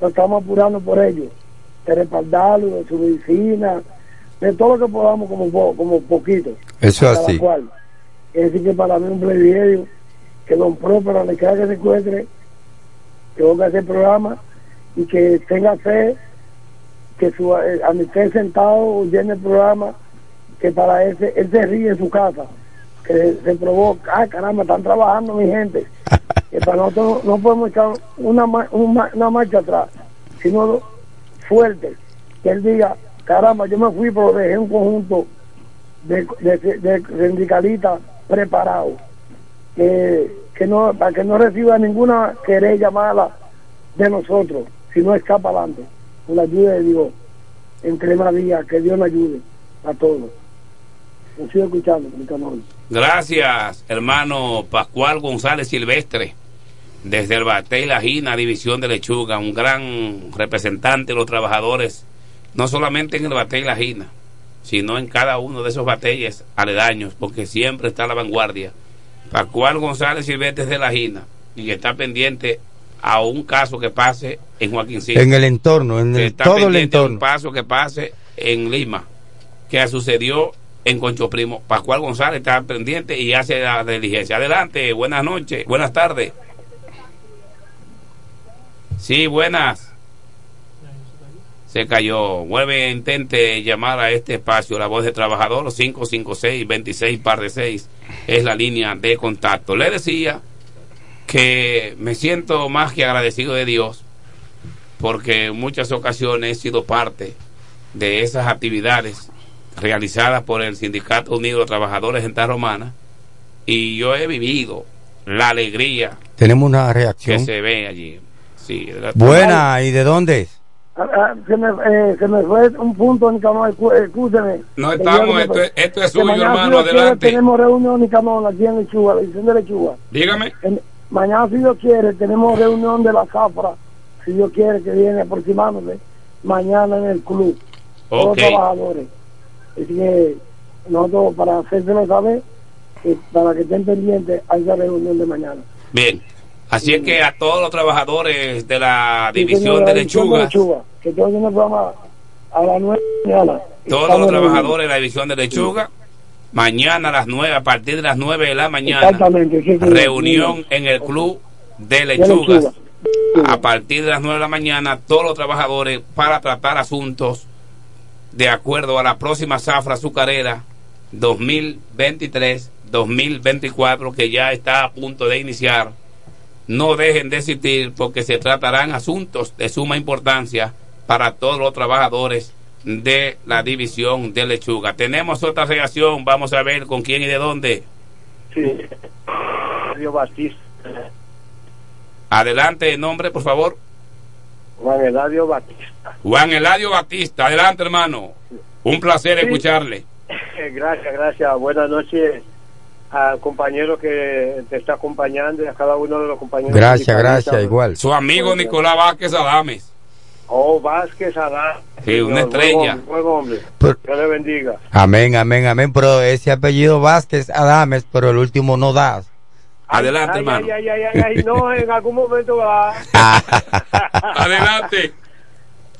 nos estamos apurando por ellos, de respaldarlos, de su medicina, de todo lo que podamos como, po- como poquito. Eso es así. cual. Es decir, que para mí es un privilegio que don Próspero, le quiera que se encuentre, que venga a hacer programa y que tenga fe, que su, eh, a esté sentado llene el programa, que para ese, él se ríe en su casa, que se provoca, ah caramba, están trabajando mi gente, que para nosotros no, podemos echar una, ma- un ma- una marcha atrás, sino fuerte, que él diga, caramba, yo me fui pero dejé un conjunto de, de, de sindicalistas preparados, que, que no, para que no reciba ninguna querella mala de nosotros, si no escapa adelante, con la ayuda de Dios, entre más días, que Dios nos ayude a todos. Lo sigo escuchando, mi. Gracias, hermano Pascual González Silvestre, desde el Batey La Gina, División de Lechuga, un gran representante de los trabajadores, no solamente en el Batey La Gina, sino en cada uno de esos batalles aledaños, porque siempre está a la vanguardia. Pascual González Silvestre de La Gina, y está pendiente a un caso que pase en Joaquín Cid. En el entorno, en el, está todo el pendiente a un entorno. paso que pase en Lima, que sucedió en Concho Primo. Pascual González está pendiente y hace la diligencia. Adelante, buenas noches, buenas tardes. Sí, buenas. Se cayó. Vuelve, intente llamar a este espacio, la voz de trabajador, 556-26 par de 6. es la línea de contacto. Le decía que me siento más que agradecido de Dios porque en muchas ocasiones he sido parte de esas actividades realizadas por el Sindicato Unido de Trabajadores en Romana y yo he vivido la alegría Tenemos una que reacción. se ve allí. Sí, la- Buena, ¿y de dónde? Ah, ah, se, me, eh, se me fue un punto, Nicamón, escú- escúcheme. No estamos, esto es- esto es suyo, mañana, hermano, si Dios quiere, adelante. Tenemos reunión, Nicamón, aquí en Lechuga, la edición de Lechuga. Dígame. En- mañana, si Dios quiere, tenemos reunión de la CAFRA, si Dios quiere, que viene aproximándose, mañana en el club. Todos Ok. los trabajadores. Así que nosotros, para hacérselo saber, que para que estén pendientes a esa reunión de mañana. Bien. Así es que a todos los trabajadores de la división de lechuga, que programa a las nueve de la mañana. todos los trabajadores de la división de lechuga, mañana a las 9, a partir de las 9 de la mañana, reunión en el club de lechugas. lechuga. A partir de las 9 de la mañana, todos los trabajadores para tratar asuntos de acuerdo a la próxima zafra azucarera 2023-2024 que ya está a punto de iniciar. No dejen de existir porque se tratarán asuntos de suma importancia para todos los trabajadores de la división de lechuga. Tenemos otra reacción, vamos a ver con quién y de dónde. Sí. Río Batista. Adelante, nombre, por favor. Juan Eladio Batista. Juan Eladio Batista, adelante, hermano. Un placer Sí. escucharle. Gracias, gracias. Buenas noches al compañero que te está acompañando y a cada uno de los compañeros. Gracias, gracias, igual. Su amigo Nicolás Vázquez Adames. Oh, Vázquez Adán. Sí, una Señor, estrella. Buen hombre. buen hombre. Pero- Dios le bendiga. Amén, amén, amén. Pero ese apellido Vázquez Adames, pero el último no da. Adelante, ay, hermano. Ay, ay, ay, ay, ay, no, en algún momento va. Adelante.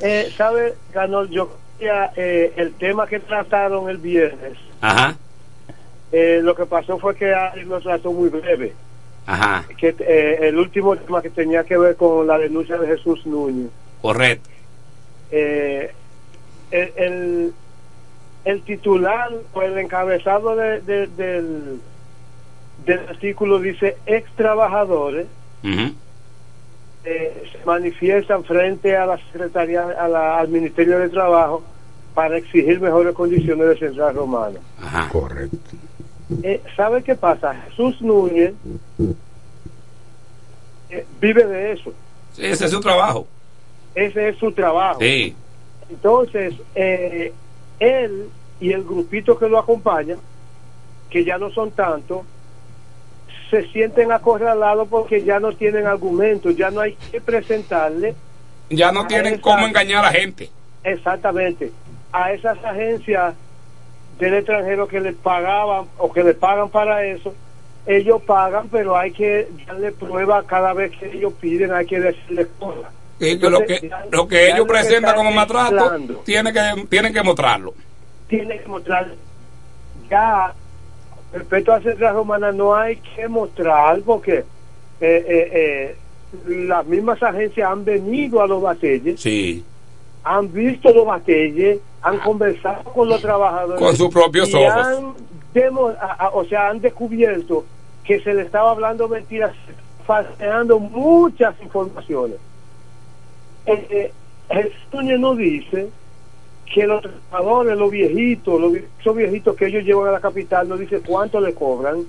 Eh, ¿Sabe, Ganol? Yo quería, eh, el tema que trataron el viernes, Ajá, eh, lo que pasó fue que Ari lo trató muy breve. ajá, que eh, el último tema que tenía que ver con la denuncia de Jesús Núñez. correcto. Eh, el, el, el titular o el encabezado de- de- del, del artículo dice ex trabajadores eh, se manifiestan frente a la secretaría a la- al Ministerio de Trabajo para exigir mejores condiciones de Central Romano. Correcto. Eh, ¿Sabe qué pasa? Jesús Núñez eh, vive de eso. Sí, ese es su trabajo. Ese es su trabajo. Sí. Entonces, eh, él y el grupito que lo acompaña, que ya no son tantos, se sienten acorralados porque ya no tienen argumentos, ya no hay que presentarle. Ya no tienen esa- cómo engañar a la gente. Exactamente. A esas agencias del extranjero que les pagaban o que les pagan para eso, ellos pagan, pero hay que darle prueba cada vez que ellos piden, hay que decirles cosas. Que lo que, Entonces, ya- lo que ellos presentan como maltrato, tiene que, tienen que mostrarlo. tiene que mostrar ya respecto a Central Romana no hay que mostrar porque eh, eh, eh, las mismas agencias han venido a los batalles Sí. han visto los batalles han conversado con los trabajadores Con sus propios ojos. han demo- a- a- o sea han descubierto que se le estaba hablando mentiras falseando muchas informaciones eh, eh, Jesús Núñez no dice que los trabajadores, los viejitos, los esos viejitos que ellos llevan a la capital, no dice cuánto le cobran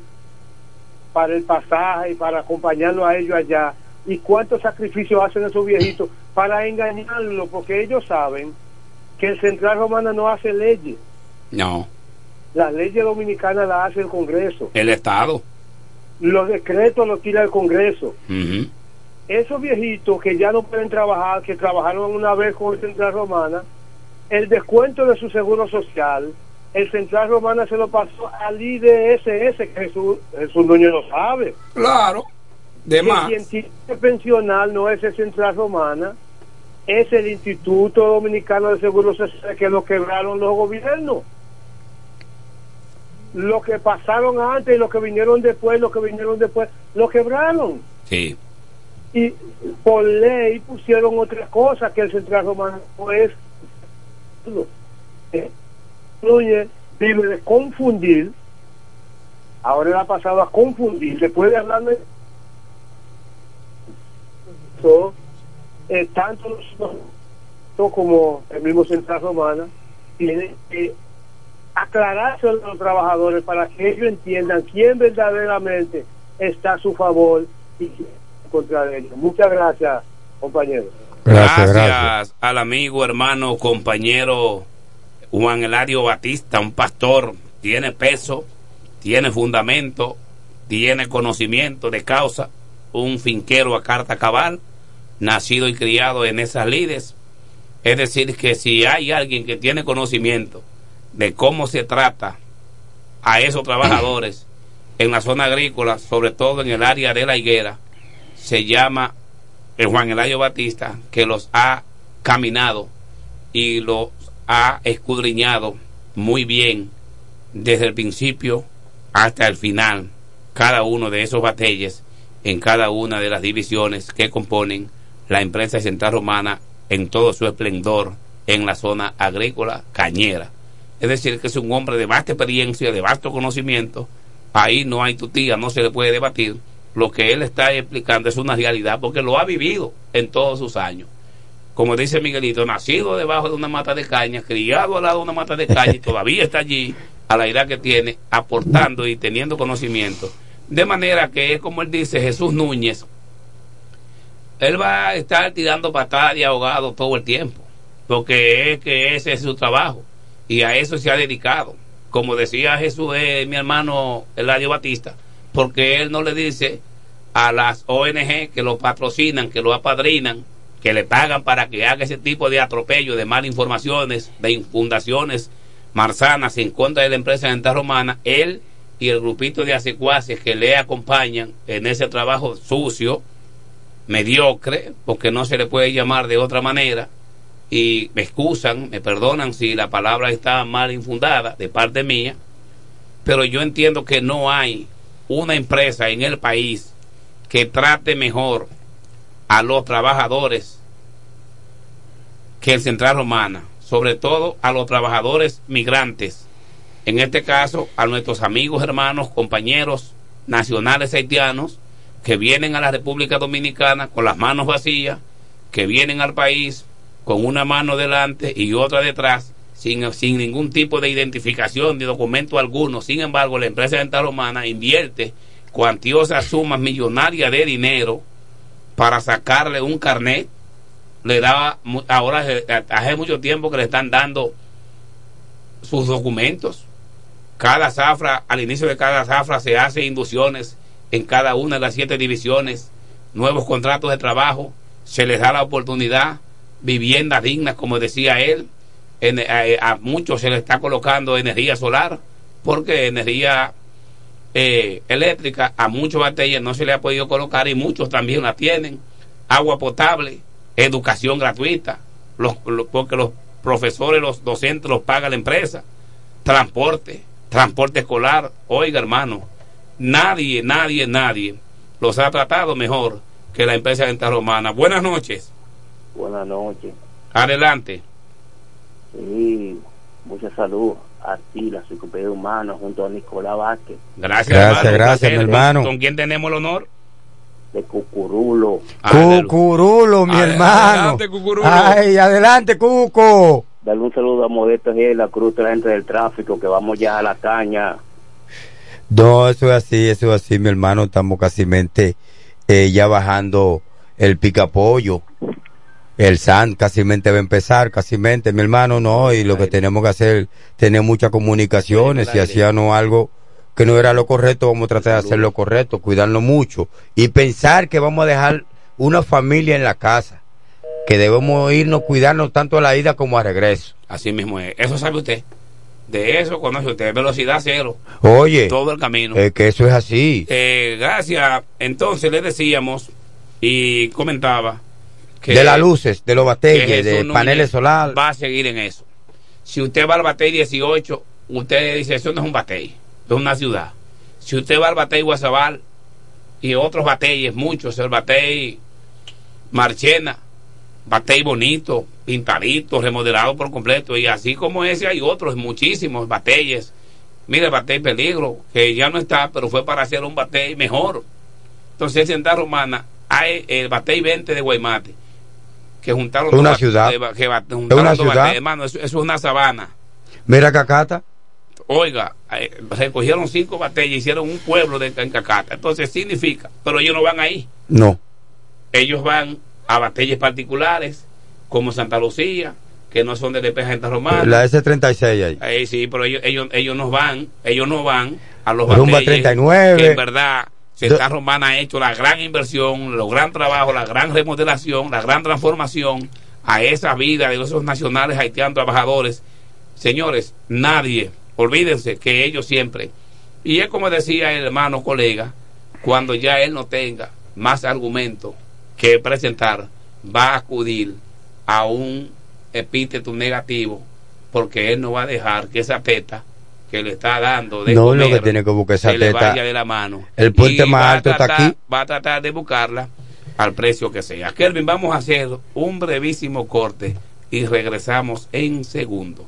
para el pasaje y para acompañarlo a ellos allá y cuántos sacrificios hacen esos viejitos para engañarlo, porque ellos saben que el Central Romana no hace leyes, No, las leyes dominicanas las hace el Congreso, el Estado. los decretos los tira el Congreso. Esos viejitos que ya no pueden trabajar, que trabajaron una vez con el Central Romana, el descuento de su seguro social, el Central Romana se lo pasó al IDSS, que Jesús, Jesús Núñez lo sabe. Claro, de Que más. quien tiene que pensionar no es el Central Romana, es el Instituto Dominicano de Seguro Social que lo quebraron los gobiernos. Lo que pasaron antes y lo que vinieron después, lo que vinieron después, lo quebraron Sí. y por ley pusieron otra cosa que el central romano no es Eh, Núñez vive de confundir ahora él ha pasado a confundir. Después de hablarme so, eh, tanto nosotros como el mismo Central Romana tienen que aclararse a los trabajadores para que ellos entiendan quién verdaderamente está a su favor y quién en contra de ellos. Muchas gracias, compañeros. Gracias, al amigo, hermano, compañero Juan Eladio Batista, un pastor, tiene peso, tiene fundamento, tiene conocimiento de causa, un finquero a carta cabal, nacido y criado en esas lides. Es decir, que si hay alguien que tiene conocimiento de cómo se trata a esos trabajadores en la zona agrícola, sobre todo en el área de la higuera, se llama el Juan Eladio Batista, que los ha caminado y los ha escudriñado muy bien desde el principio hasta el final, cada uno de esos batalles en cada una de las divisiones que componen la empresa central romana en todo su esplendor en la zona agrícola cañera. Es decir, que es un hombre de vasta experiencia, de vasto conocimiento. Ahí no hay tutía, no se le puede debatir. Lo que él está explicando es una realidad porque lo ha vivido en todos sus años. Como dice Miguelito, nacido debajo de una mata de caña, criado al lado de una mata de caña y todavía está allí a la edad que tiene, aportando y teniendo conocimiento. De manera que es como él dice, Jesús Núñez, él va a estar tirando patadas de ahogado todo el tiempo, porque es que ese es su trabajo y a eso se ha dedicado. Como decía Jesús, eh, mi hermano Eladio Batista, porque él no le dice a las ONG que lo patrocinan, que lo apadrinan, que le pagan para que haga ese tipo de atropello, de malas informaciones, de fundaciones marzanas en contra de la empresa dental romana, él y el grupito de asecuaces que le acompañan en ese trabajo sucio, mediocre, porque no se le puede llamar de otra manera, y me excusan, me perdonan si la palabra está mal infundada de parte mía, pero yo entiendo que no hay una empresa en el país que trate mejor a los trabajadores que el Central Romana, sobre todo a los trabajadores migrantes, en este caso a nuestros amigos, hermanos, compañeros nacionales haitianos que vienen a la República Dominicana con las manos vacías, que vienen al país con una mano delante y otra detrás, sin, sin ningún tipo de identificación ni documento alguno. Sin embargo, la empresa dental romana invierte cuantiosas sumas millonarias de dinero para sacarle un carnet. Le daba, ahora hace mucho tiempo que le están dando sus documentos. Cada zafra, al inicio de cada zafra se hace inducciones en cada una de las siete divisiones, nuevos contratos de trabajo, se les da la oportunidad, viviendas dignas, como decía él, en- a, muchos se les está colocando energía solar, porque energía eh, eléctrica a muchos batallas no se le ha podido colocar y muchos también la tienen, agua potable, educación gratuita, porque los profesores, los docentes los paga la empresa, transporte, transporte escolar, oiga hermano, nadie, nadie, nadie los ha tratado mejor que la empresa dental romana. Buenas noches, Buenas noches. adelante. Sí, mucha salud a ti, la enciclopedia humana, junto a Nicolás Vázquez, Gracias, Gracias, hermano, gracias, mi hermano. ¿Con quién tenemos el honor? de Cucurulo. Cucurulo, mi Adel- hermano. adelante, Cucurulo. Ay, adelante, Cuco. Darle un saludo a Modesto G. la Cruz, de la gente del tráfico, que vamos ya a la caña. No, eso es así, eso es así, mi hermano. Estamos casi eh, ya bajando el picapollo. El SAN casi va a empezar, casi mi hermano, no. Y lo que tenemos que hacer, tener muchas comunicaciones. Si hacíamos algo que no era lo correcto, vamos a tratar de hacer lo correcto, cuidarnos mucho. Y pensar que vamos a dejar una familia en la casa. Que debemos irnos, cuidarnos tanto a la ida como a regreso. Así mismo es. Eso sabe usted. De eso conoce usted. Velocidad cero. Oye, Todo el camino. es que eso es así. Eh, gracias. Entonces le decíamos y comentaba que de las luces, de los Jesús de paneles solares. Va a seguir en eso. Si usted va al batey 18, usted dice, eso no es un batey, es una ciudad. Si usted va al batey Guasabal y otros batalles, muchos, el batey Marchena, batey bonito, pintadito, remodelado por completo, y así como ese hay otros, muchísimos batalles Mire, Batey Peligro, que ya no está, pero fue para hacer un Batey mejor. Entonces, en Santa Romana hay el Batey 20 de Guaymate, que juntaron una ciudad. bate- que juntaron una ciudad. hermano, eso, eso es una sabana. Mira Cacata. Oiga, eh, recogieron cinco batallas y hicieron un pueblo de en Cacata. Entonces significa, pero ellos no van ahí. No. Ellos van a batallas particulares, como Santa Lucía, que no son de DP Gente Romana. La S36 ahí. Ahí sí, pero ellos, ellos, ellos no van, ellos no van a los Rumba batalles 39. que en verdad Santa Romana ha hecho la gran inversión, los gran trabajo, la gran remodelación, la gran transformación a esa vida de esos nacionales haitianos trabajadores. Señores, nadie, olvídense que ellos siempre, y es como decía el hermano colega, cuando ya él no tenga más argumentos que presentar, va a acudir a un epíteto negativo, porque él no va a dejar que esa teta que le está dando de No, lo que tiene que buscar esa se le vaya de la mano. El puente más alto está aquí. Va a tratar de buscarla al precio que sea. Kelvin, vamos a hacer un brevísimo corte y regresamos en segundos.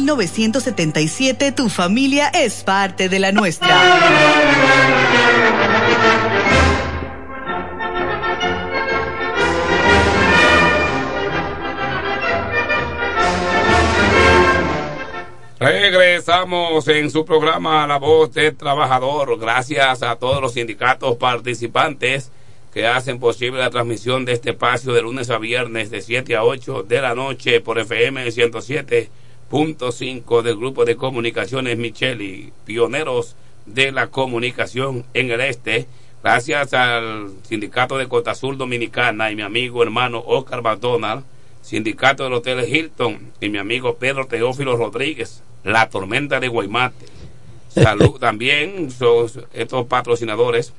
tu familia es parte de la nuestra. Regresamos en su programa La Voz del Trabajador. Gracias a todos los sindicatos participantes que hacen posible la transmisión de este espacio de lunes a viernes de 7 a 8 de la noche por FM 107.5 del grupo de comunicaciones Micheli, pioneros de la comunicación en el este. Gracias al sindicato de Costa Azul Dominicana y mi amigo hermano Oscar McDonald, sindicato del Hotel Hilton y mi amigo Pedro Teófilo Rodríguez, la tormenta de Guaymate. Salud también, sos- estos patrocinadores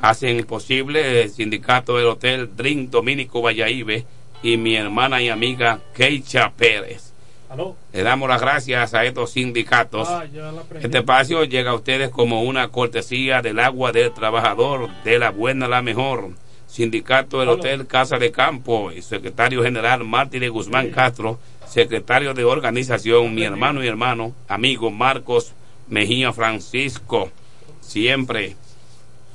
hacen posible el sindicato del Hotel Drink Dominico Valladolid y mi hermana y amiga Keicha Pérez. Le damos las gracias a estos sindicatos. Este espacio llega a ustedes como una cortesía del agua del trabajador, de la buena la mejor. Sindicato del Hotel Casa de Campo, y secretario general Martín de Guzmán Castro, secretario de organización, mi hermano y hermano, amigo Marcos Mejía Francisco, siempre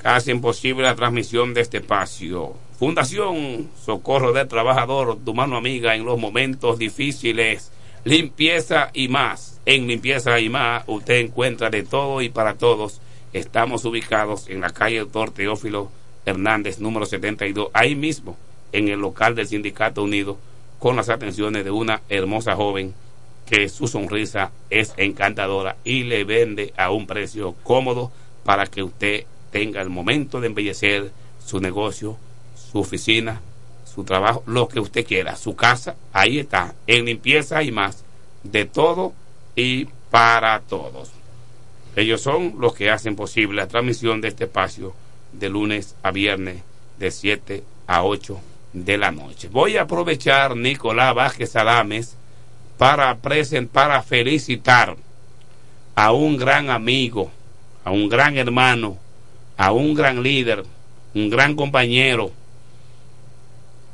hacen posible la transmisión de este espacio. Fundación Socorro del Trabajador, tu mano amiga en los momentos difíciles. Limpieza y más. En Limpieza y más usted encuentra de todo y para todos. Estamos ubicados en la calle Doctor Teófilo Hernández, número 72, ahí mismo, en el local del Sindicato Unido, con las atenciones de una hermosa joven que su sonrisa es encantadora y le vende a un precio cómodo para que usted tenga el momento de embellecer su negocio, su oficina, su trabajo, lo que usted quiera, su casa, ahí está, en limpieza y más, de todo y para todos. Ellos son los que hacen posible la transmisión de este espacio de lunes a viernes de 7 a 8 de la noche. Voy a aprovechar Nicolás Vázquez Adames para presentar, para felicitar a un gran amigo, a un gran hermano, a un gran líder, un gran compañero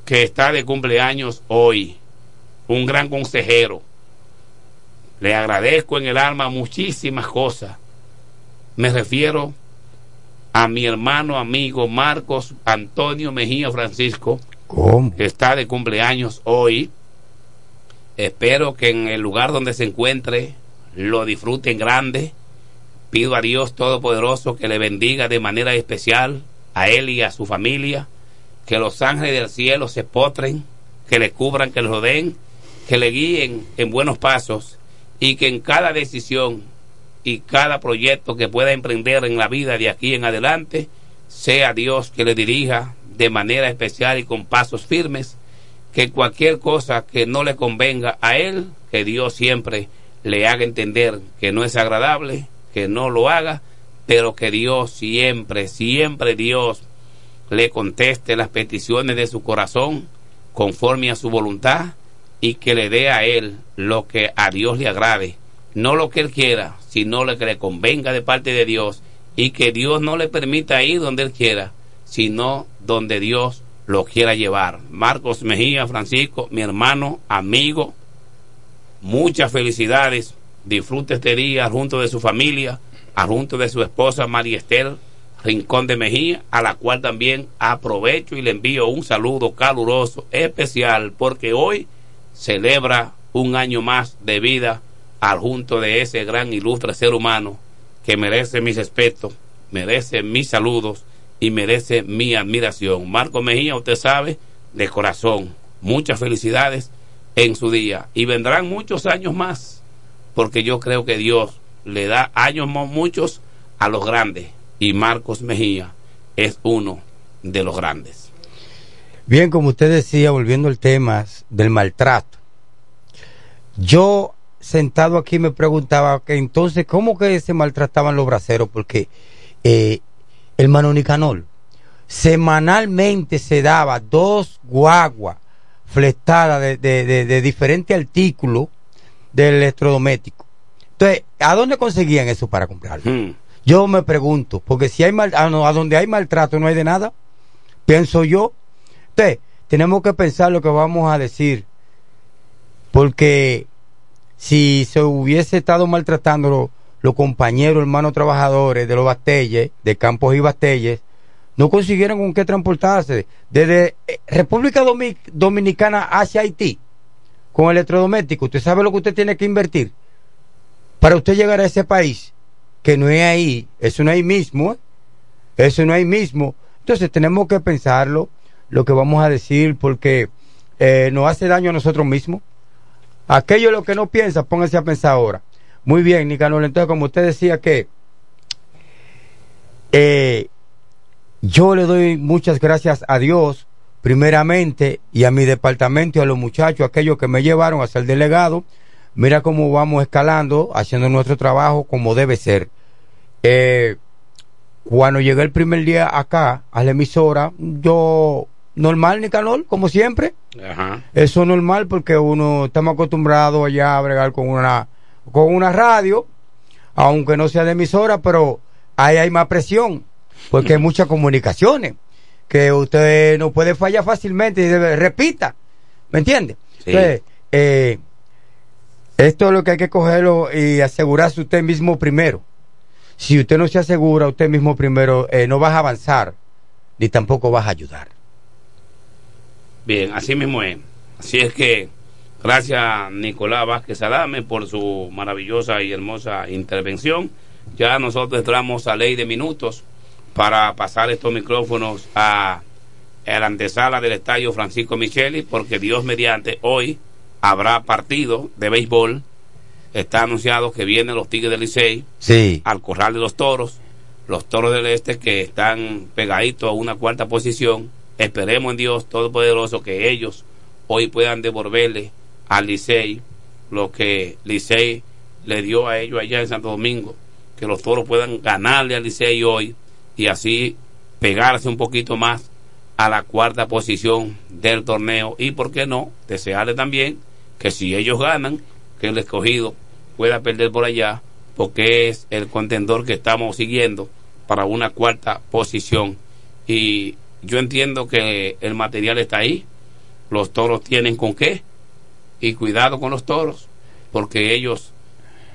que está de cumpleaños hoy, un gran consejero. Le agradezco en el alma muchísimas cosas. Me refiero a mi hermano amigo Marcos Antonio Mejía Francisco, que está de cumpleaños hoy. Espero que en el lugar donde se encuentre lo disfrute en grande. Pido a Dios Todopoderoso que le bendiga de manera especial a él y a su familia. Que los ángeles del cielo se potren, que le cubran, que le rodeen, que le guíen en buenos pasos y que en cada decisión y cada proyecto que pueda emprender en la vida de aquí en adelante, sea Dios que le dirija de manera especial y con pasos firmes, que cualquier cosa que no le convenga a él, que Dios siempre le haga entender que no es agradable, que no lo haga, pero que Dios siempre, siempre Dios le conteste las peticiones de su corazón conforme a su voluntad y que le dé a él lo que a Dios le agrade, no lo que él quiera, sino lo que le convenga de parte de Dios y que Dios no le permita ir donde él quiera, sino donde Dios lo quiera llevar. Marcos Mejía, Francisco, mi hermano, amigo, muchas felicidades, disfrute este día junto de su familia, junto de su esposa María Esther Rincón de Mejía, a la cual también aprovecho y le envío un saludo caluroso, especial, porque hoy celebra un año más de vida al junto de ese gran ilustre ser humano que merece mis respetos, merece mis saludos y merece mi admiración. Marco Mejía, usted sabe, de corazón, muchas felicidades en su día y vendrán muchos años más, porque yo creo que Dios le da años muchos a los grandes y Marcos Mejía es uno de los grandes. Bien, como usted decía, volviendo al tema del maltrato, yo sentado aquí me preguntaba que entonces, ¿cómo que se maltrataban los braceros? Porque eh, el manonicanol semanalmente se daba dos guaguas fletadas de, de, de, diferentes artículos del electrodoméstico. Entonces, ¿a dónde conseguían eso para comprarlo? Hmm. Yo me pregunto, porque si hay mal, a, a donde hay maltrato no hay de nada, pienso yo. Entonces, tenemos que pensar lo que vamos a decir, porque si se hubiese estado maltratando los, compañeros, hermanos trabajadores de los Bastelles, de Campos y Bastelles, no consiguieron con qué transportarse desde eh, República Dominicana hacia Haití con electrodomésticos. ¿Usted sabe lo que usted tiene que invertir para usted llegar a ese país? Que no es ahí, eso no es ahí mismo, ¿eh? eso no es ahí mismo. Entonces tenemos que pensarlo, lo que vamos a decir, porque eh, nos hace daño a nosotros mismos. Aquello lo que no piensa, póngase a pensar ahora. Muy bien, Nicanor. Entonces, como usted decía que eh, yo le doy muchas gracias a Dios, primeramente, y a mi departamento y a los muchachos, aquellos que me llevaron a ser delegado. Mira cómo vamos escalando, haciendo nuestro trabajo como debe ser. Eh, cuando llegué el primer día acá, a la emisora, yo normal, Nicanor, como siempre. Ajá. Eso es normal porque uno estamos acostumbrados allá a bregar con una, con una radio, aunque no sea de emisora, pero ahí hay más presión, porque hay muchas comunicaciones, que usted no puede fallar fácilmente y debe, repita, ¿me entiende? Sí. Entonces, eh, esto es lo que hay que cogerlo y asegurarse usted mismo primero. Si usted no se asegura usted mismo primero, eh, no vas a avanzar, ni tampoco vas a ayudar. Bien, así mismo es. Así es que gracias Nicolás Vázquez Adame por su maravillosa y hermosa intervención. Ya nosotros entramos a ley de minutos para pasar estos micrófonos a, a la antesala del estadio Francisco Micheli, porque Dios mediante hoy habrá partido de béisbol. Está anunciado que vienen los Tigres del Licey Sí. al Corral de los Toros, los Toros del Este que están pegaditos a una cuarta posición. Esperemos en Dios Todopoderoso que ellos hoy puedan devolverle al Licey lo que Licey le dio a ellos allá en Santo Domingo, que los Toros puedan ganarle al Licey hoy y así pegarse un poquito más a la cuarta posición del torneo y por qué no desearle también que si ellos ganan que el escogido pueda perder por allá porque es el contendor que estamos siguiendo para una cuarta posición. Y yo entiendo que el material está ahí. Los toros tienen con qué. Y cuidado con los toros porque ellos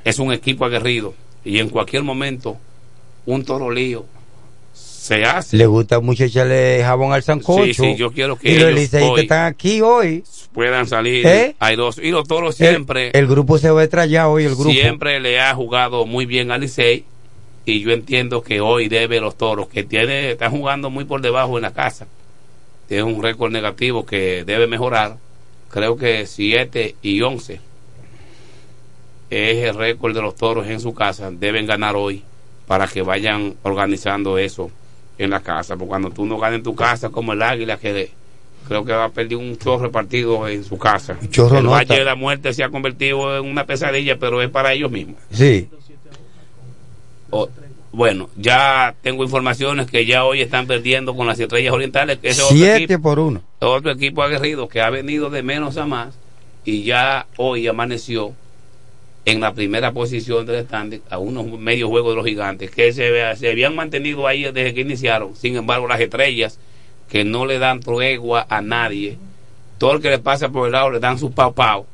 es un equipo aguerrido. Y en cualquier momento un toro lío se hace Le gusta mucho echarle jabón al sancocho. Sí, sí, yo quiero que y los ellos liceístas hoy están aquí hoy. puedan salir ¿Eh? airosos. y los toros siempre El, el grupo se va a estrellar hoy, el grupo. siempre le ha jugado muy bien al Licey y yo entiendo que hoy debe los toros que tiene están jugando muy por debajo en la casa tiene un récord negativo que debe mejorar creo que 7 y 11 es el récord de los toros en su casa, deben ganar hoy para que vayan organizando eso en la casa. Porque cuando tú no ganas en tu casa, como el águila, que creo que va a perder un chorro de partido en su casa. chorro el. Valle de la Muerte se ha convertido en una pesadilla, pero es para ellos mismos. Sí. O- bueno, ya tengo informaciones que ya hoy están perdiendo con las estrellas orientales, que es otro Siete equipo, por uno. otro equipo aguerrido que ha venido de menos a más y ya hoy amaneció en la primera posición del standing a unos medios juegos de los gigantes que se, se habían mantenido ahí desde que iniciaron. Sin embargo, las estrellas que no le dan tregua a nadie, todo el que le pasa por el lado le dan su pau pau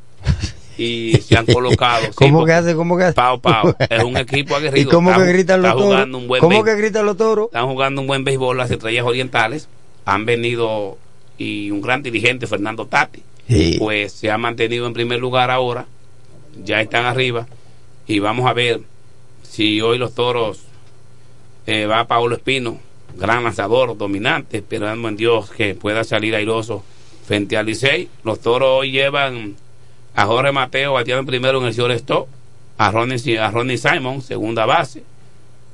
y se han colocado. ¿Cómo que hace? ¿Cómo que hace? Pau Pau es un equipo ¿Y aguerrido. cómo que gritan los toros? ¿Cómo que gritan los toros? Están jugando un buen béisbol las estrellas orientales. Han venido y un gran dirigente, Fernando Tati, Sí. pues se ha mantenido en primer lugar ahora. Ya están arriba. Y vamos a ver si hoy los toros eh, va Paulo Espino, gran lanzador, dominante, esperando en Dios que pueda salir airoso frente al Licey. Los toros hoy llevan a Jorge Mateo bateando primero en el shortstop, a Ronnie, a Ronnie Simon, segunda base,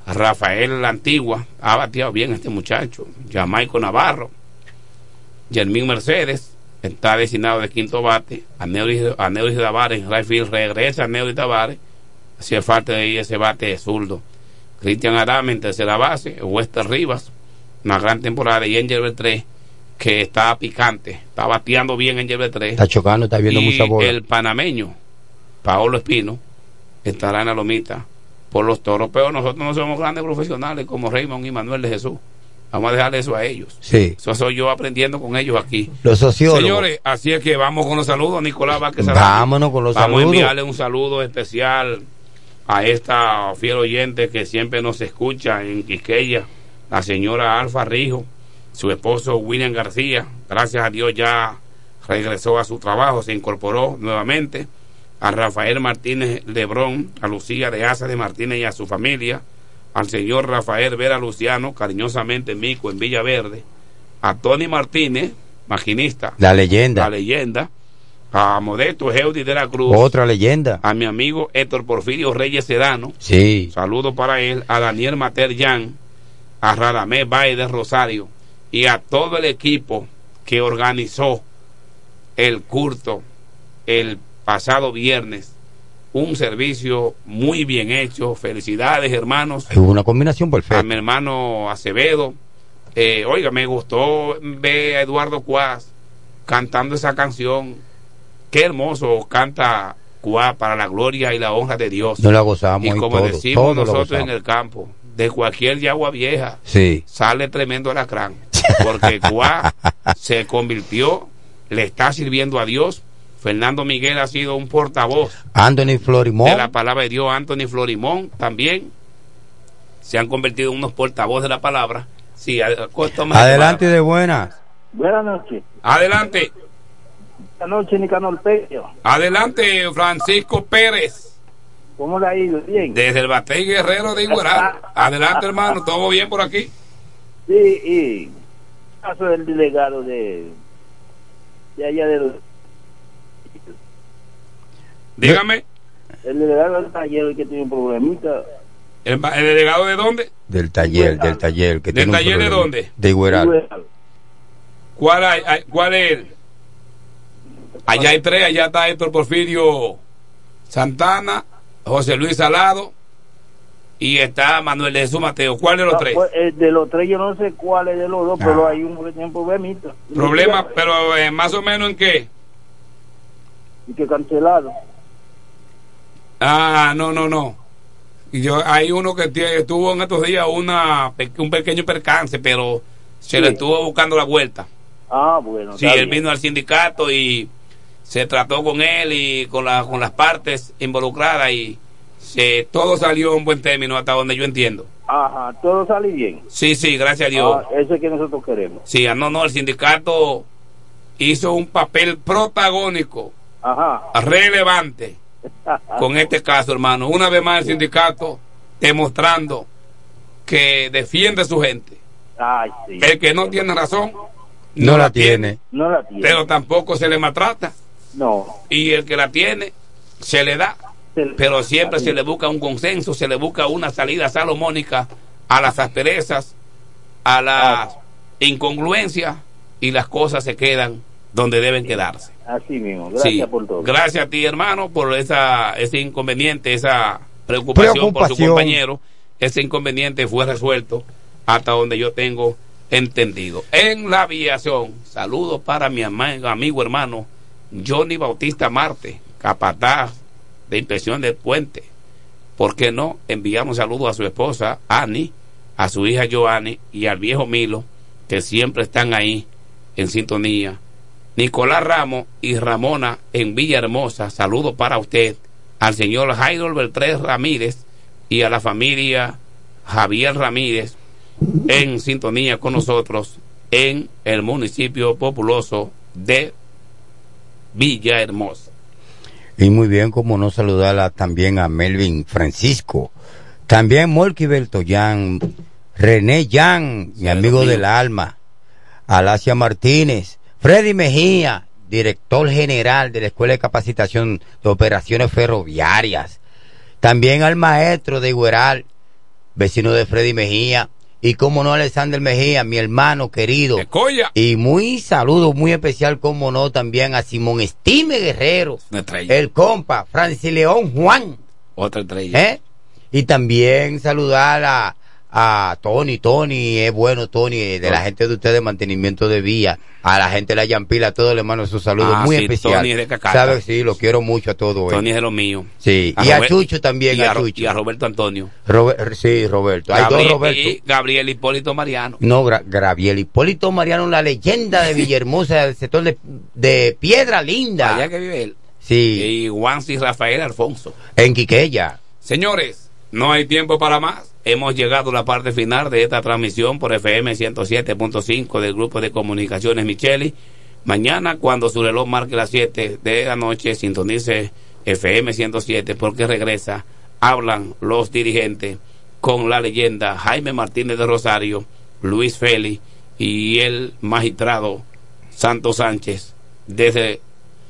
a Rafael La Antigua, ha bateado bien este muchacho, Jamaico Navarro, Germín Mercedes, está designado de quinto bate, a Neuri, a Neuri Tavares en right field, regresa a Neuri Tavares, hacía falta de ahí ese bate zurdo. Cristian Adame en tercera base, Wester Rivas, una gran temporada, y Angel Beltré, que está picante, está bateando bien Angel Beltré. Está chocando, está viendo y mucha bola. el panameño, Paolo Espino, estará en la lomita por los toros, pero nosotros no somos grandes profesionales como Raymond y Manuel de Jesús. Vamos a dejarle eso a ellos. Sí. Eso soy yo aprendiendo con ellos aquí. Los sociólogos. Señores, así es que vamos con los saludos. Nicolás Vázquez. Vámonos con los Vamos saludos. a enviarle un saludo especial a esta fiel oyente que siempre nos escucha en Quisqueya, la señora Alfa Rijo, su esposo William García. Gracias a Dios ya regresó a su trabajo, se incorporó nuevamente. A Rafael Martínez Lebrón, a Lucía de Asa de Martínez y a su familia. Al señor Rafael Vera Luciano, cariñosamente Mico en Villaverde. A Tony Martínez, maquinista. La leyenda. La leyenda. A Modesto Geudi de la Cruz. Otra leyenda. A mi amigo Héctor Porfirio Reyes Sedano. Sí. Saludos para él. A Daniel Mater Yan. A Radamés Baez de Rosario. Y a todo el equipo que organizó el curto el pasado viernes. Un servicio muy bien hecho. Felicidades, hermanos. Es una combinación A perfecta. mi hermano Acevedo. Eh, oiga, me gustó ver a Eduardo Cuás cantando esa canción. Qué hermoso canta Cuás para la gloria y la honra de Dios. No la gozamos Y como todo, decimos todo nosotros en el campo, de cualquier yagua vieja Sí. sale tremendo alacrán. Porque Cuá se convirtió, le está sirviendo a Dios. Fernando Miguel ha sido un portavoz Anthony Florimón. de la palabra de Dios. Anthony Florimón también se han convertido en unos portavoces de la palabra. Sí, toma- Adelante de buenas. Buenas noches. Adelante, Buenas noches, Nicanor Peña. adelante, Francisco Pérez, ¿Cómo le ha ido? Bien. desde el Batey Guerrero de Igueral. Adelante, hermano, todo bien por aquí. Sí, y caso del delegado de, de allá de los... Dígame, El delegado del taller el que tiene un problemita. ¿el, el delegado de dónde? Del taller, del taller. Que ¿Del tiene un taller de dónde? De Igueral. ¿Cuál, hay, hay- ¿Cuál es él? Allá hay tres, allá está Héctor Porfirio Santana, José Luis Salado y está Manuel de Jesús Mateo. ¿Cuál de los Ah, tres? pues, eh, de los tres yo no sé cuál es de los dos, pero hay que tiene un problemita. Problema, pero eh, más o menos en qué? Y que cancelado. Ah, no, no, no. Yo, hay uno que tuvo en estos días una, un pequeño percance, pero se le estuvo buscando la vuelta. Ah, bueno. Sí, él bien. vino al sindicato y se trató con él y con, la, con las partes involucradas y se, todo salió en buen término hasta donde yo entiendo. Ajá, todo sale bien. Sí, sí, gracias a Dios. Ah, eso es que nosotros queremos. Sí, ah, no, no, el sindicato hizo un papel protagónico, Ajá. relevante con este caso, hermano. Una vez más el sindicato demostrando que defiende a su gente. Ay, sí. El que no tiene razón No la tiene. No la tiene. pero tampoco se le maltrata. No. Y el que la tiene, se le da. pero siempre se le busca un consenso, se le busca una salida salomónica a las asperezas, a las incongruencias y las cosas se quedan donde deben quedarse. Así mismo, gracias Sí. por todo. Gracias a ti, hermano, por esa, ese inconveniente, esa preocupación, por su compañero. Ese inconveniente fue resuelto hasta donde yo tengo entendido. En la aviación, saludos para mi amigo hermano Johnny Bautista Marte, capataz de inspección del puente. ¿Por qué no? Enviamos saludos a su esposa, Annie, a su hija Joanny y al viejo Milo, que siempre están ahí en sintonía. Nicolás Ramos y Ramona en Villahermosa, saludos para usted, al señor Jairo Beltrés Ramírez y a la familia Javier Ramírez en sintonía con nosotros en el municipio populoso de Villahermosa. Y muy bien, como no saludarla también a Melvin Francisco. También Molky Beltoyan, René Yan, mi amigo del alma. Alacia Martínez, Freddy Mejía, director general de la Escuela de Capacitación de Operaciones Ferroviarias. También al maestro de Igueral, vecino de Freddy Mejía. Y como no, Alexander Mejía, mi hermano querido. Y muy saludo muy especial, como no, también a Simón Estime Guerrero. El compa, Francis León Juan. Otra estrella. ¿eh? Y también saludar a, a Tony, Tony, es bueno Tony, de la gente de ustedes de mantenimiento de vía, a la gente de la Yampila, a todos les mando sus saludos Ah, muy sí, especial. Tony es de. ¿Sabes? Sí, lo quiero mucho a todos. Tony es de los míos. Sí, y a Chucho también, y a a, Chucho. y a Roberto Antonio. Robert- sí, Roberto. Hay Gabriel, dos Roberto. y Gabriel Hipólito Mariano. No, Gra- Graviel Hipólito Mariano, la leyenda de Villahermosa, del sector de, de Piedra Linda. Allá que vive él. Sí, Y Juancy Rafael Alfonso. en Quiqueya. Señores, no hay tiempo para más. Hemos llegado a la parte final de esta transmisión por FM 107.5 del grupo de comunicaciones Micheli. Mañana, cuando su reloj marque las 7 de la noche, sintonice FM 107 porque regresa. Hablan los dirigentes con la leyenda Jaime Martínez de Rosario, Luis Félix y el magistrado Santos Sánchez desde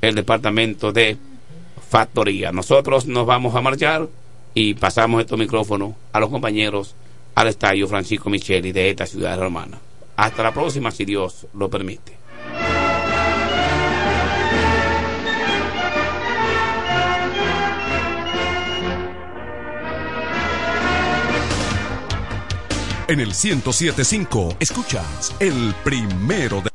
el departamento de factoría. Nosotros nos vamos a marchar y pasamos estos micrófonos a los compañeros al estadio Francisco Micheli de esta ciudad romana. Hasta la próxima, si Dios lo permite. En el 1075 escuchas el primero de...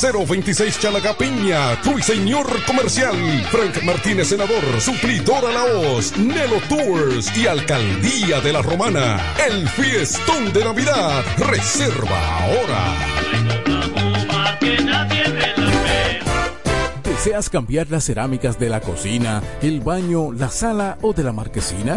026 Chalaga Piña, Ruiseñor Comercial. Frank Martínez, Senador, Suplidora La Hoz, Nelo Tours y Alcaldía de la Romana. El fiestón de Navidad. Reserva ahora. ¿Deseas cambiar las cerámicas de la cocina, el baño, la sala o de la marquesina?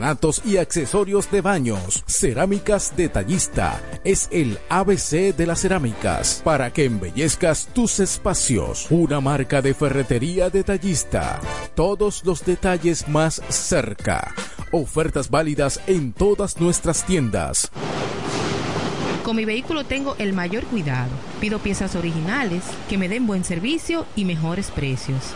y accesorios de baños. Cerámicas Detallista es el ABC de las cerámicas para que embellezcas tus espacios. Una marca de ferretería detallista. Todos los detalles más cerca. Ofertas válidas en todas nuestras tiendas. Con mi vehículo tengo el mayor cuidado. Pido piezas originales que me den buen servicio y mejores precios.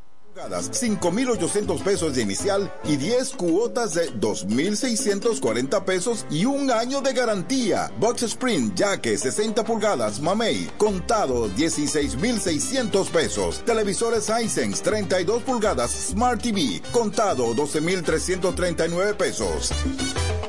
Pulgadas, 5,800 pesos de inicial y 10 cuotas de 2,640 pesos y un año de garantía. Box Spring, Jaque 60 pulgadas, Mamey, contado 16,600 pesos. Televisores Hisense 32 pulgadas, Smart TV, contado 12,339 pesos.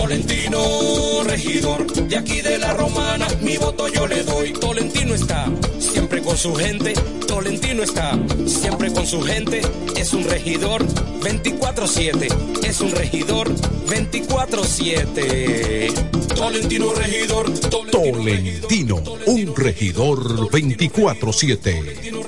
Tolentino, regidor, de aquí de la romana, mi voto yo le doy. Tolentino está siempre con su gente, Tolentino está siempre con su gente, es un regidor 24-7, es un regidor 24-7. Tolentino, regidor, Tolentino, un regidor 24-7.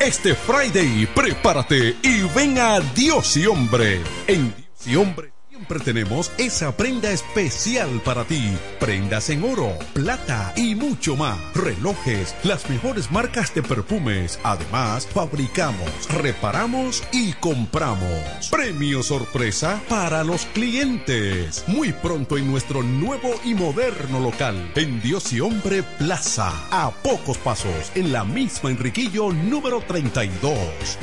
Este Friday, prepárate y ven a Dios y Hombre. En Dios y Hombre siempre tenemos esa prenda especial para ti. Prendas en oro, plata y mucho más. Relojes, las mejores marcas de perfumes. Además, fabricamos, reparamos y compramos. Premio sorpresa para los clientes. Muy pronto en nuestro nuevo y moderno local. En Dios y Hombre Plaza. A pocos pasos. En la misma Enriquillo número 32.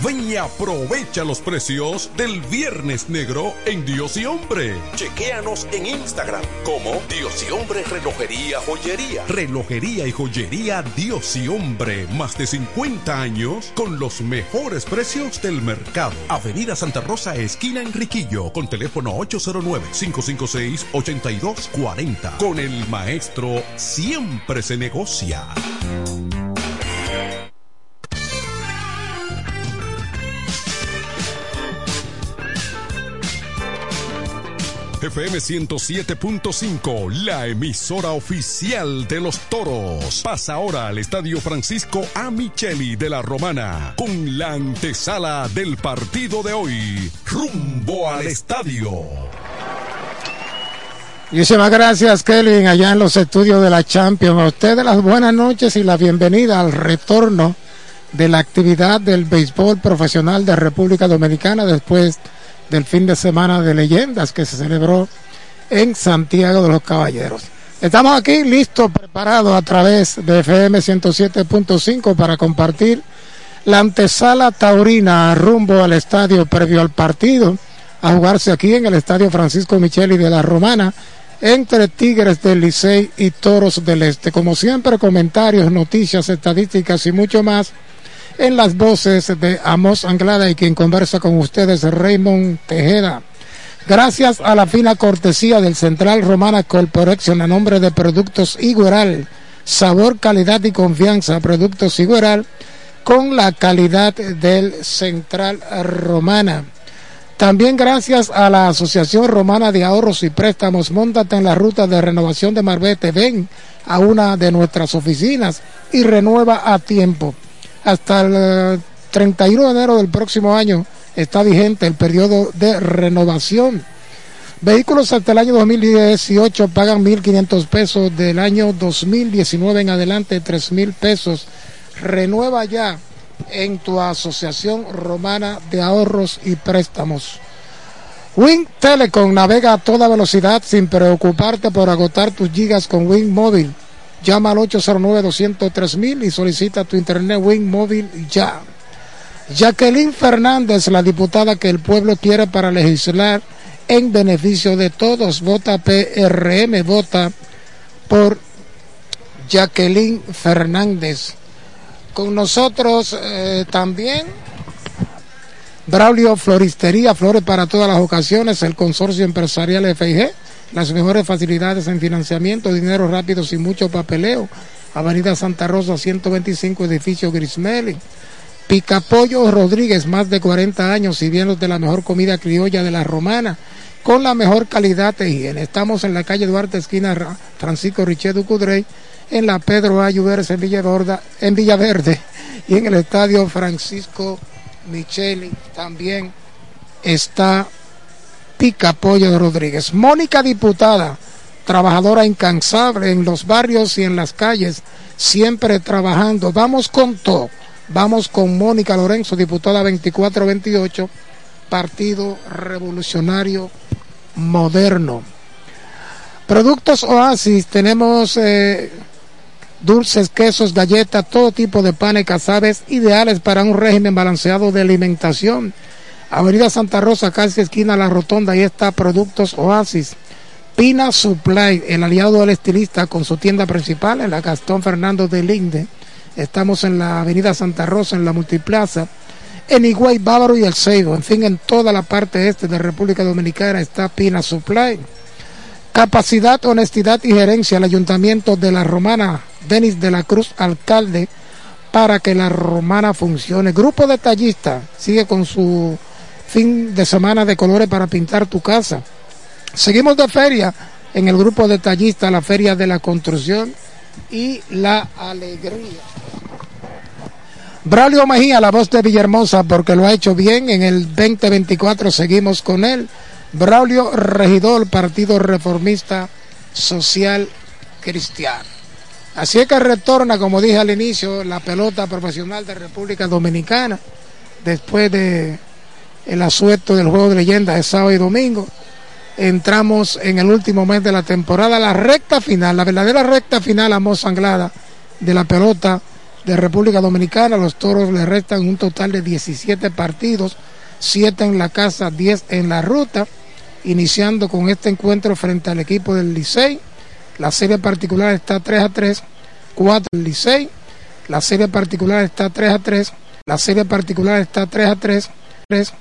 Ven y aprovecha los precios del Viernes Negro en Dios y Hombre. Chequéanos en Instagram como Dios y Hombre Relojería Joyería. Relojería y joyería Dios y Hombre. Más de 50 años con los mejores precios del mercado. Avenida Santa Rosa, esquina Enriquillo, con teléfono 809-556-8240. Con el maestro siempre se negocia. FM 107.5, la emisora oficial de los toros. Pasa ahora al Estadio Francisco A. De la Romana con la antesala del partido de hoy. Rumbo al estadio. Muchísimas gracias, Kelly, allá en los estudios de la Champions. A ustedes las buenas noches y la bienvenida al retorno de la actividad del béisbol profesional de República Dominicana después del fin de semana de leyendas que se celebró en Santiago de los Caballeros. Estamos aquí listos, preparados a través de FM 107.5 para compartir la antesala taurina rumbo al estadio previo al partido, a jugarse aquí en el estadio Francisco Micheli de la Romana, entre Tigres del Licey y Toros del Este. Como siempre, comentarios, noticias, estadísticas y mucho más en las voces de Amos Anglada y quien conversa con ustedes, Raymond Tejeda. Gracias a la fina cortesía del Central Romana Corporation a nombre de Productos Igueral, sabor, calidad y confianza, Productos Igueral, con la calidad del Central Romana. También gracias a la Asociación Romana de Ahorros y Préstamos, montate en la ruta de renovación de Marbete, ven a una de nuestras oficinas y renueva a tiempo hasta el 31 de enero del próximo año está vigente el periodo de renovación. Vehículos hasta el año 2018 pagan 1.500 pesos, del año 2019 en adelante 3.000 pesos. Renueva ya en tu asociación romana de ahorros y préstamos. Wing Telecom navega a toda velocidad sin preocuparte por agotar tus gigas con Wing Móvil Llama al 809-203 y solicita tu internet Wing móvil ya. Jacqueline Fernández, la diputada que el pueblo quiere para legislar en beneficio de todos. Vota PRM, vota por Jacqueline Fernández. Con nosotros eh, también Braulio Floristería, Flores para todas las ocasiones, el consorcio empresarial FIG las mejores facilidades en financiamiento, dinero rápido sin mucho papeleo. Avenida Santa Rosa 125, edificio Grismelli. Picapollo Rodríguez, más de 40 años sirviendo de la mejor comida criolla de la romana, con la mejor calidad de higiene. Estamos en la calle Duarte, esquina Francisco Richet Cudrey, en la Pedro Ayuberes en en Villaverde y en el estadio Francisco Micheli también está Pica Pollo Rodríguez. Mónica Diputada, trabajadora incansable en los barrios y en las calles, siempre trabajando. Vamos con todo. Vamos con Mónica Lorenzo, diputada 2428, Partido Revolucionario Moderno. Productos Oasis, tenemos eh, dulces, quesos, galletas, todo tipo de panes casabes ideales para un régimen balanceado de alimentación Avenida Santa Rosa, casi esquina La Rotonda, ahí está Productos Oasis. Pina Supply, el aliado del estilista con su tienda principal en la Gastón Fernando de Linde. Estamos en la Avenida Santa Rosa, en la Multiplaza. En Higüey, Bávaro y El Seibo. En fin, en toda la parte este de República Dominicana está Pina Supply. Capacidad, honestidad y gerencia. El Ayuntamiento de la Romana, Denis de la Cruz, alcalde, para que la Romana funcione. Grupo detallista sigue con su fin de semana de colores para pintar tu casa. Seguimos de feria en el grupo detallista, la feria de la construcción y la alegría. Braulio Mejía, la voz de Villahermosa, porque lo ha hecho bien. En el 2024 seguimos con él. Braulio Regidor, Partido Reformista Social Cristiano. Así es que retorna, como dije al inicio, la pelota profesional de República Dominicana después de el asueto del juego de leyenda de sábado y domingo. Entramos en el último mes de la temporada, la recta final, la verdadera recta final a moz anglada de la pelota de República Dominicana. Los toros le restan un total de 17 partidos, 7 en la casa, 10 en la ruta, iniciando con este encuentro frente al equipo del Licey. La serie particular está 3 a 3, 4 el Licey. La serie particular está 3 a 3, la serie particular está 3 a 3, 3